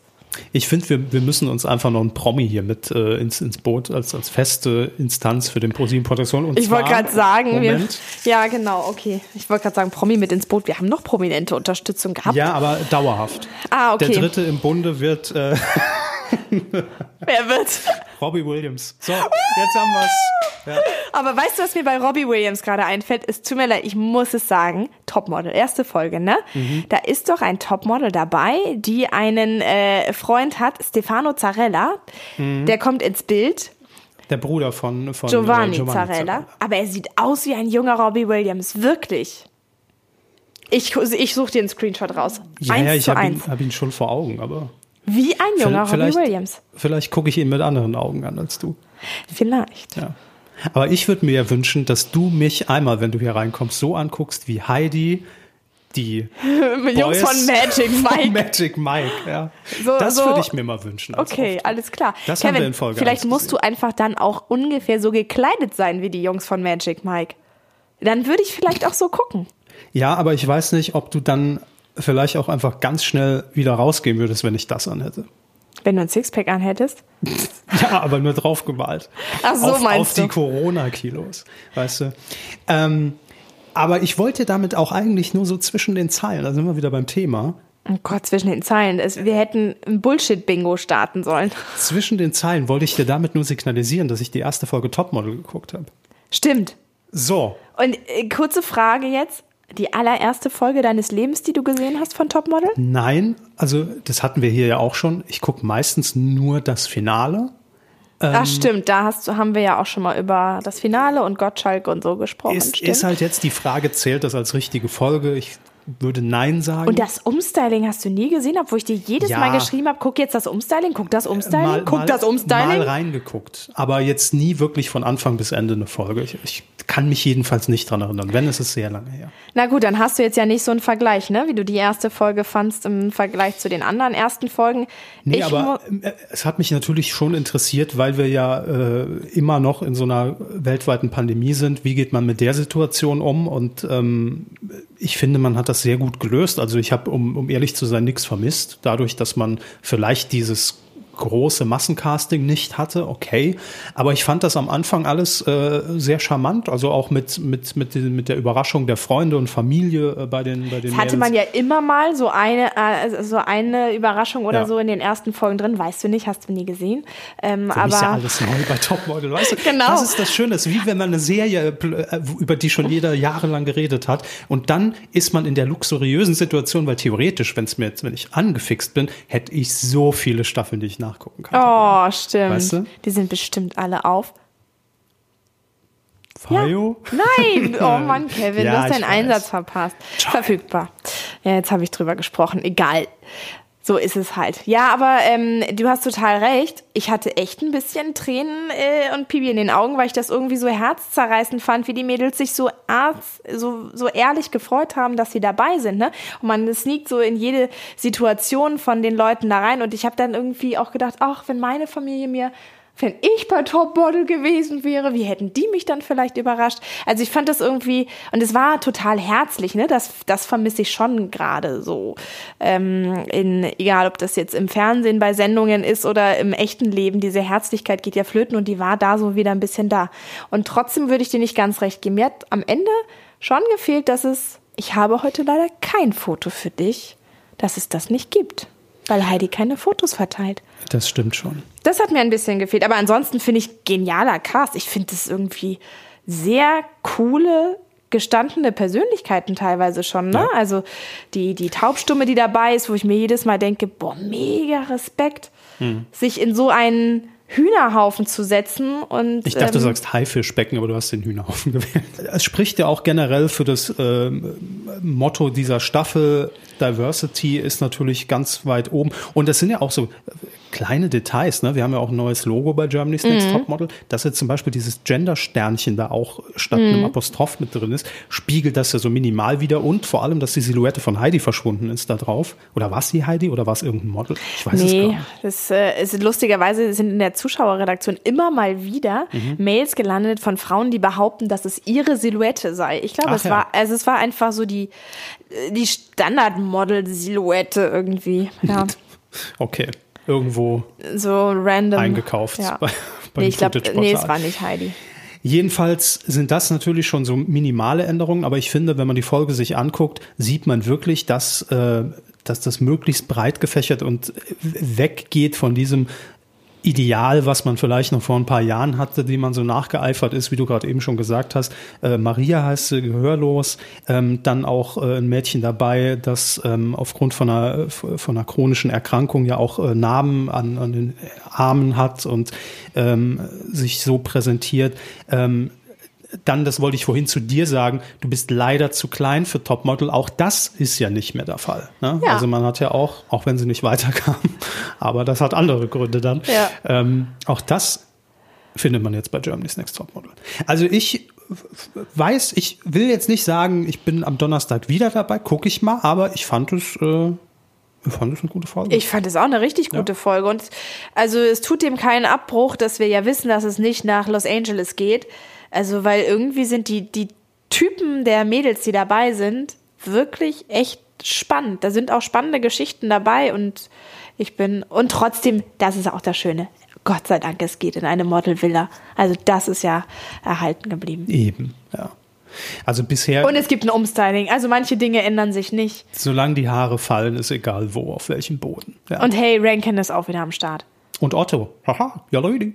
[SPEAKER 2] Ich finde, wir, wir müssen uns einfach noch einen Promi hier mit äh, ins, ins Boot als, als feste Instanz für den ProSieben Protektion. Und
[SPEAKER 3] Ich wollte gerade sagen, wir, ja genau, okay. Ich wollte gerade sagen, Promi mit ins Boot. Wir haben noch prominente Unterstützung gehabt.
[SPEAKER 2] Ja, aber dauerhaft.
[SPEAKER 3] Ah, okay.
[SPEAKER 2] Der dritte im Bunde wird äh,
[SPEAKER 3] Wer wird?
[SPEAKER 2] Robbie Williams. So, jetzt haben wir's. Ja.
[SPEAKER 3] Aber weißt du, was mir bei Robbie Williams gerade einfällt? Es tut mir leid, ich muss es sagen. Topmodel, erste Folge, ne?
[SPEAKER 2] Mhm.
[SPEAKER 3] Da ist doch ein Topmodel dabei, die einen äh, Freund hat, Stefano Zarella.
[SPEAKER 2] Mhm.
[SPEAKER 3] Der kommt ins Bild.
[SPEAKER 2] Der Bruder von, von
[SPEAKER 3] Giovanni,
[SPEAKER 2] äh, Giovanni
[SPEAKER 3] Zarella. Aber er sieht aus wie ein junger Robbie Williams, wirklich. Ich, ich suche dir einen Screenshot raus.
[SPEAKER 2] Ja,
[SPEAKER 3] eins
[SPEAKER 2] ja, ich habe ihn, hab ihn schon vor Augen, aber
[SPEAKER 3] Wie ein junger Robbie
[SPEAKER 2] vielleicht,
[SPEAKER 3] Williams.
[SPEAKER 2] vielleicht gucke ich ihn mit anderen Augen an als du.
[SPEAKER 3] Vielleicht.
[SPEAKER 2] Ja. Aber ich würde mir ja wünschen, dass du mich einmal, wenn du hier reinkommst, so anguckst wie Heidi, die
[SPEAKER 3] Jungs von Magic
[SPEAKER 2] von
[SPEAKER 3] Mike.
[SPEAKER 2] Magic Mike, ja.
[SPEAKER 3] So-
[SPEAKER 2] das
[SPEAKER 3] so-
[SPEAKER 2] würde ich mir mal wünschen.
[SPEAKER 3] Okay,
[SPEAKER 2] Auftritt.
[SPEAKER 3] alles klar.
[SPEAKER 2] Das
[SPEAKER 3] Kevin,
[SPEAKER 2] haben wir in Folge
[SPEAKER 3] vielleicht
[SPEAKER 2] 1
[SPEAKER 3] musst du einfach dann auch ungefähr so gekleidet sein wie die Jungs von Magic Mike. Dann würde ich vielleicht auch so gucken.
[SPEAKER 2] Ja, aber ich weiß nicht, ob du dann vielleicht auch einfach ganz schnell wieder rausgehen würdest, wenn ich das anhätte.
[SPEAKER 3] Wenn du ein Sixpack anhättest.
[SPEAKER 2] Ja, aber nur draufgemalt.
[SPEAKER 3] Ach so,
[SPEAKER 2] auf,
[SPEAKER 3] meinst
[SPEAKER 2] auf
[SPEAKER 3] du.
[SPEAKER 2] die Corona-Kilos, weißt du. Ähm, aber ich wollte damit auch eigentlich nur so zwischen den Zeilen, da sind wir wieder beim Thema,
[SPEAKER 3] Oh Gott, zwischen den Zeilen. Wir hätten ein Bullshit-Bingo starten sollen.
[SPEAKER 2] zwischen den Zeilen wollte ich dir damit nur signalisieren, dass ich die erste Folge Topmodel geguckt habe.
[SPEAKER 3] Stimmt.
[SPEAKER 2] So,
[SPEAKER 3] Und äh, kurze Frage jetzt. Die allererste Folge deines Lebens, die du gesehen hast von Topmodel?
[SPEAKER 2] nein, also das hatten wir hier ja auch schon. Ich gucke meistens nur das Finale. Ähm,
[SPEAKER 3] Ach stimmt, da hast, haben wir ja auch schon mal über das Finale und Gottschalk und so gesprochen.
[SPEAKER 2] Ist, ist halt jetzt die Frage, zählt das als richtige Folge? Ich würde Nein sagen.
[SPEAKER 3] und das Umstyling hast du nie gesehen, obwohl ich dir jedes
[SPEAKER 2] Ja.
[SPEAKER 3] Mal geschrieben habe, guck jetzt das Umstyling, guck das Umstyling, guck das
[SPEAKER 2] Mal
[SPEAKER 3] Umstyling.
[SPEAKER 2] reingeguckt, aber jetzt nie wirklich von Anfang bis Ende eine Folge. Ich, ich kann mich jedenfalls nicht dran erinnern. Wenn, ist es sehr lange her.
[SPEAKER 3] Na gut, dann hast du jetzt ja nicht so einen Vergleich, ne? Wie du die erste Folge fandst im Vergleich zu den anderen ersten Folgen.
[SPEAKER 2] Nee,
[SPEAKER 3] ich
[SPEAKER 2] aber
[SPEAKER 3] mu-
[SPEAKER 2] äh, es hat mich natürlich schon interessiert, weil wir ja äh, immer noch in so einer weltweiten Pandemie sind. Wie geht man mit der Situation um? Und ähm, ich finde, man hat das sehr gut gelöst. Also ich habe, um, um ehrlich zu sein, nichts vermisst. Dadurch, dass man vielleicht dieses große Massencasting nicht hatte, okay. Aber ich fand das am Anfang alles äh, sehr charmant, also auch mit, mit, mit, mit der Überraschung der Freunde und Familie äh, bei den bei den
[SPEAKER 3] Das hatte
[SPEAKER 2] Mädels.
[SPEAKER 3] man ja immer mal so eine, äh, so eine Überraschung oder
[SPEAKER 2] Ja.
[SPEAKER 3] so in den ersten Folgen drin. Weißt du nicht, hast du nie gesehen. Ähm,
[SPEAKER 2] Für mich ist ja
[SPEAKER 3] aber
[SPEAKER 2] alles neu bei Topmodel, weißt du?
[SPEAKER 3] Genau.
[SPEAKER 2] Das ist das Schöne, ist wie wenn man eine Serie, äh, über die schon jeder jahrelang geredet hat und dann ist man in der luxuriösen Situation, weil theoretisch, wenn es mir jetzt, wenn ich angefixt bin, hätte ich so viele Staffeln, die ich nachgucken kann.
[SPEAKER 3] oh, stimmt.
[SPEAKER 2] Weißt du?
[SPEAKER 3] Die sind bestimmt alle auf.
[SPEAKER 2] Fayo?
[SPEAKER 3] Nein, oh Mann, Kevin,
[SPEAKER 2] Ja,
[SPEAKER 3] du hast deinen. Einsatz verpasst. Verfügbar. Ja, jetzt habe ich drüber gesprochen. Egal. So ist es halt. Ja, aber ähm, du hast total recht. Ich hatte echt ein bisschen Tränen äh, und Pipi in den Augen, weil ich das irgendwie so herzzerreißend fand, wie die Mädels sich so, arz, so, so ehrlich gefreut haben, dass sie dabei sind. Ne? Und man sneakt so in jede Situation von den Leuten da rein. Und ich habe dann irgendwie auch gedacht, ach, wenn meine Familie mir wenn ich bei Topmodel gewesen wäre, wie hätten die mich dann vielleicht überrascht? Also ich fand das irgendwie, und es war total herzlich, ne? Das, das vermisse ich schon gerade so. Ähm, in, egal, ob das jetzt im Fernsehen bei Sendungen ist oder im echten Leben, diese Herzlichkeit geht ja flöten und die war da so wieder ein bisschen da. Und trotzdem würde ich dir nicht ganz recht geben. Mir hat am Ende schon gefehlt, dass es, ich habe heute leider kein Foto für dich, dass es das nicht gibt. Weil Heidi keine Fotos verteilt.
[SPEAKER 2] Das stimmt schon.
[SPEAKER 3] Das hat mir ein bisschen gefehlt. Aber ansonsten finde ich genialer Cast. Ich finde es irgendwie sehr coole, gestandene Persönlichkeiten teilweise schon. Ne?
[SPEAKER 2] Ja.
[SPEAKER 3] Also die, die Taubstumme, die dabei ist, wo ich mir jedes Mal denke, boah, mega Respekt. sich in so einen Hühnerhaufen zu setzen und
[SPEAKER 2] Ich dachte, du
[SPEAKER 3] ähm,
[SPEAKER 2] sagst Haifischbecken, aber du hast den Hühnerhaufen gewählt. Es spricht ja auch generell für das ähm, Motto dieser Staffel. Diversity ist natürlich ganz weit oben. Und das sind ja auch so kleine Details. Ne? Wir haben ja auch ein neues Logo bei Germany's Next
[SPEAKER 3] Mhm.
[SPEAKER 2] Topmodel. Dass jetzt zum Beispiel dieses Gender-Sternchen da auch statt
[SPEAKER 3] Mhm.
[SPEAKER 2] einem Apostroph mit drin ist, spiegelt das ja so minimal wieder. Und vor allem, dass die Silhouette von Heidi verschwunden ist da drauf. Oder war es die Heidi oder war es irgendein Model? Ich weiß es gar
[SPEAKER 3] Nee,
[SPEAKER 2] nicht.
[SPEAKER 3] das äh, ist lustigerweise sind in der Zuschauerredaktion immer mal wieder
[SPEAKER 2] Mhm.
[SPEAKER 3] Mails gelandet von Frauen, die behaupten, dass es ihre Silhouette sei. Ich glaube, es
[SPEAKER 2] ja.
[SPEAKER 3] war also es war einfach so die äh, die Standardmodel-Silhouette irgendwie. Ja,
[SPEAKER 2] Okay, irgendwo
[SPEAKER 3] so random
[SPEAKER 2] eingekauft
[SPEAKER 3] Ja.
[SPEAKER 2] bei,
[SPEAKER 3] Nee, ich glaube, nee, es war nicht Heidi.
[SPEAKER 2] Jedenfalls sind das natürlich schon so minimale Änderungen, aber ich finde, wenn man die Folge sich anguckt, sieht man wirklich, dass, äh, dass das möglichst breit gefächert und weggeht von diesem Ideal, was man vielleicht noch vor ein paar Jahren hatte, die man so nachgeeifert ist, wie du gerade eben schon gesagt hast. Äh, Maria heißt sie, gehörlos. Ähm, dann auch äh, ein Mädchen dabei, das ähm, aufgrund von einer, von einer chronischen Erkrankung ja auch äh, Narben an, an den Armen hat und ähm, sich so präsentiert. Ähm, dann, das wollte ich vorhin zu dir sagen, du bist leider zu klein für Topmodel. Auch das ist ja nicht mehr der Fall. Ne?
[SPEAKER 3] Ja.
[SPEAKER 2] Also man hat ja auch, auch wenn sie nicht weiterkam, aber das hat andere Gründe dann.
[SPEAKER 3] Ja.
[SPEAKER 2] Ähm, auch das findet man jetzt bei Germany's Next Topmodel. Also ich weiß, ich will jetzt nicht sagen, ich bin am Donnerstag wieder dabei, gucke ich mal, aber ich fand es, äh, ich fand es eine gute Folge.
[SPEAKER 3] Ich fand es auch eine richtig gute Folge. Und also es tut dem keinen Abbruch, dass wir ja wissen, dass es nicht nach Los Angeles geht. Also, weil irgendwie sind die, die Typen der Mädels, die dabei sind, wirklich echt spannend. Da sind auch spannende Geschichten dabei und ich bin, und trotzdem, das ist auch das Schöne. Gott sei Dank, es geht in eine Modelvilla. Also, das ist ja erhalten geblieben.
[SPEAKER 2] Eben, ja. Also bisher,
[SPEAKER 3] Und es gibt ein Umstyling. Also, manche Dinge ändern sich nicht.
[SPEAKER 2] solange die Haare fallen, ist egal wo, auf welchem Boden. Ja.
[SPEAKER 3] Und hey, Rankin ist auch wieder am Start.
[SPEAKER 2] Und Otto. Haha, ja, Leute.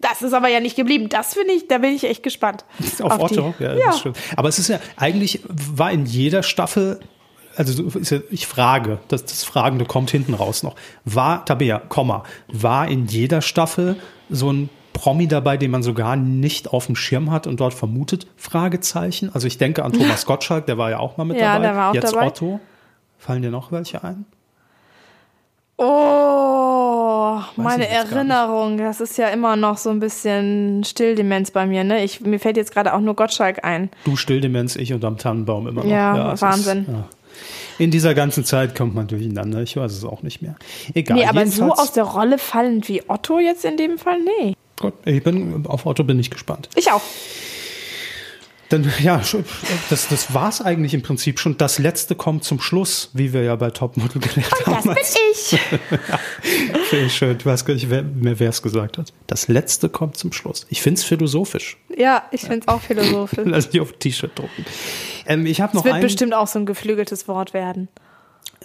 [SPEAKER 3] Das ist aber ja nicht geblieben. Das finde ich, da bin ich echt gespannt.
[SPEAKER 2] Auf,
[SPEAKER 3] die-
[SPEAKER 2] Otto, ja,
[SPEAKER 3] ja.
[SPEAKER 2] das stimmt. Aber es ist ja, eigentlich war in jeder Staffel, also ja, ich frage, das, das Fragende kommt hinten raus noch. War, Tabea, Komma, war in jeder Staffel so ein Promi dabei, den man sogar nicht auf dem Schirm hat und dort vermutet? Fragezeichen. Also ich denke an Thomas Gottschalk, der war ja auch mal mit
[SPEAKER 3] Ja,
[SPEAKER 2] dabei.
[SPEAKER 3] der war auch
[SPEAKER 2] Jetzt
[SPEAKER 3] dabei.
[SPEAKER 2] Otto. Fallen dir noch welche ein?
[SPEAKER 3] Oh, meine Erinnerung. Das ist ja immer noch so ein bisschen Stilldemenz bei mir. Ne? Ich, mir fällt jetzt gerade auch nur Gottschalk ein.
[SPEAKER 2] Du Stilldemenz, ich und am Tannenbaum immer noch.
[SPEAKER 3] Ja,
[SPEAKER 2] es
[SPEAKER 3] Wahnsinn.
[SPEAKER 2] Ist, ja. In dieser ganzen Zeit kommt man durcheinander. Ich weiß es auch nicht mehr. Egal.
[SPEAKER 3] Nee, aber so aus der Rolle fallend wie Otto jetzt in dem Fall? Nee.
[SPEAKER 2] Gut, ich bin, auf Otto bin ich gespannt.
[SPEAKER 3] Ich auch.
[SPEAKER 2] Dann, ja, das, das war's eigentlich im Prinzip schon. Das letzte kommt zum Schluss, wie wir ja bei Topmodel gelernt
[SPEAKER 3] Das
[SPEAKER 2] haben.
[SPEAKER 3] bin ich.
[SPEAKER 2] Finde ich schön. Ich weiß gar nicht wer, mehr, wer es gesagt hat. Das letzte kommt zum Schluss. Ich finde es philosophisch.
[SPEAKER 3] Ja, ich finde es auch philosophisch.
[SPEAKER 2] Lass ich auf ein T-Shirt drucken. Ähm, ich habe noch
[SPEAKER 3] Es wird
[SPEAKER 2] einen.
[SPEAKER 3] bestimmt auch so ein geflügeltes Wort werden.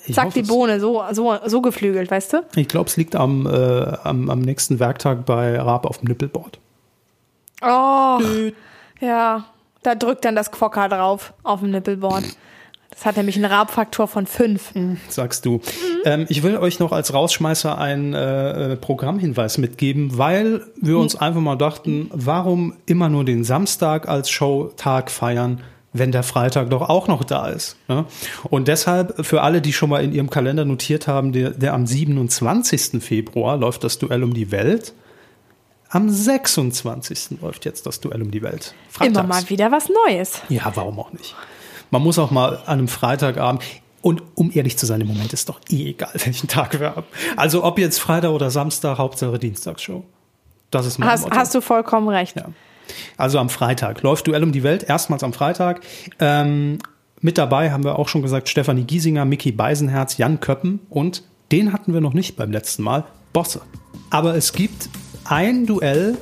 [SPEAKER 2] ich
[SPEAKER 3] Zack,
[SPEAKER 2] hoffe
[SPEAKER 3] die. Bohne, so, so, so geflügelt, weißt du?
[SPEAKER 2] Ich glaube, es liegt am, äh, am, am nächsten Werktag bei Raab auf dem Nippelboard.
[SPEAKER 3] Oh, ja. Da drückt dann das Quokka drauf auf dem Nippelboard. Das hat nämlich einen Rabfaktor von fünf.
[SPEAKER 2] sagst du. Ähm, ich will euch noch als Rausschmeißer einen äh, äh, Programmhinweis mitgeben, weil wir uns einfach mal dachten, warum immer nur den Samstag als Showtag feiern, wenn der Freitag doch auch noch da ist. Ne? Und deshalb für alle, die schon mal in ihrem Kalender notiert haben, der, der am 27. Februar läuft das Duell um die Welt. Am 26. läuft jetzt das Duell um die Welt.
[SPEAKER 3] Immer
[SPEAKER 2] Freitags.
[SPEAKER 3] mal wieder was Neues.
[SPEAKER 2] Ja, warum auch nicht? Man muss auch mal an einem Freitagabend, und um ehrlich zu sein, im Moment ist doch eh egal, welchen Tag wir haben. Also ob jetzt Freitag oder Samstag, Hauptsache Dienstagsshow. Das ist mein
[SPEAKER 3] Hast,
[SPEAKER 2] Motto.
[SPEAKER 3] hast du vollkommen recht.
[SPEAKER 2] Ja. Also am Freitag läuft Duell um die Welt, erstmals am Freitag. Ähm, mit dabei haben wir auch schon gesagt Stefanie Giesinger, Mickey Beisenherz, Jan Köppen und den hatten wir noch nicht beim letzten Mal, Bosse. Aber es gibt ein Duell,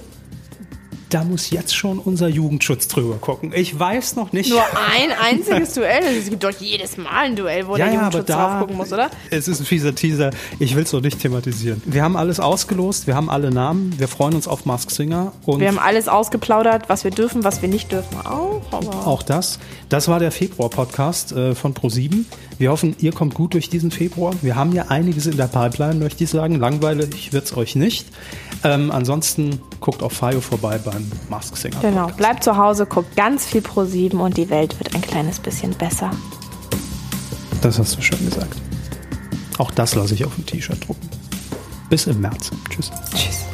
[SPEAKER 2] da muss jetzt schon unser Jugendschutz drüber gucken. Ich weiß noch nicht.
[SPEAKER 3] Nur ein einziges Duell. Es gibt doch jedes Mal ein Duell, wo
[SPEAKER 2] ja,
[SPEAKER 3] der
[SPEAKER 2] ja,
[SPEAKER 3] Jugendschutz
[SPEAKER 2] da,
[SPEAKER 3] drauf gucken muss, oder?
[SPEAKER 2] Es ist ein fieser Teaser. Ich will es noch nicht thematisieren. Wir haben alles ausgelost, wir haben alle Namen, wir freuen uns auf Mask Singer und
[SPEAKER 3] Wir haben alles ausgeplaudert, was wir dürfen, was wir nicht dürfen. Auch,
[SPEAKER 2] auch das. Das war der Februar-Podcast äh, von Pro7. Wir hoffen, ihr kommt gut durch diesen Februar. Wir haben ja einiges in der Pipeline, möchte ich sagen. Langweilig wird es euch nicht. Ähm, ansonsten guckt auf Fayo vorbei beim Mask Singer.
[SPEAKER 3] genau. Bleibt zu Hause, guckt ganz viel Pro 7 und die Welt wird ein kleines bisschen besser.
[SPEAKER 2] Das hast du schön gesagt. Auch das lasse ich auf dem T-Shirt drucken. Bis im März. Tschüss.
[SPEAKER 3] Tschüss.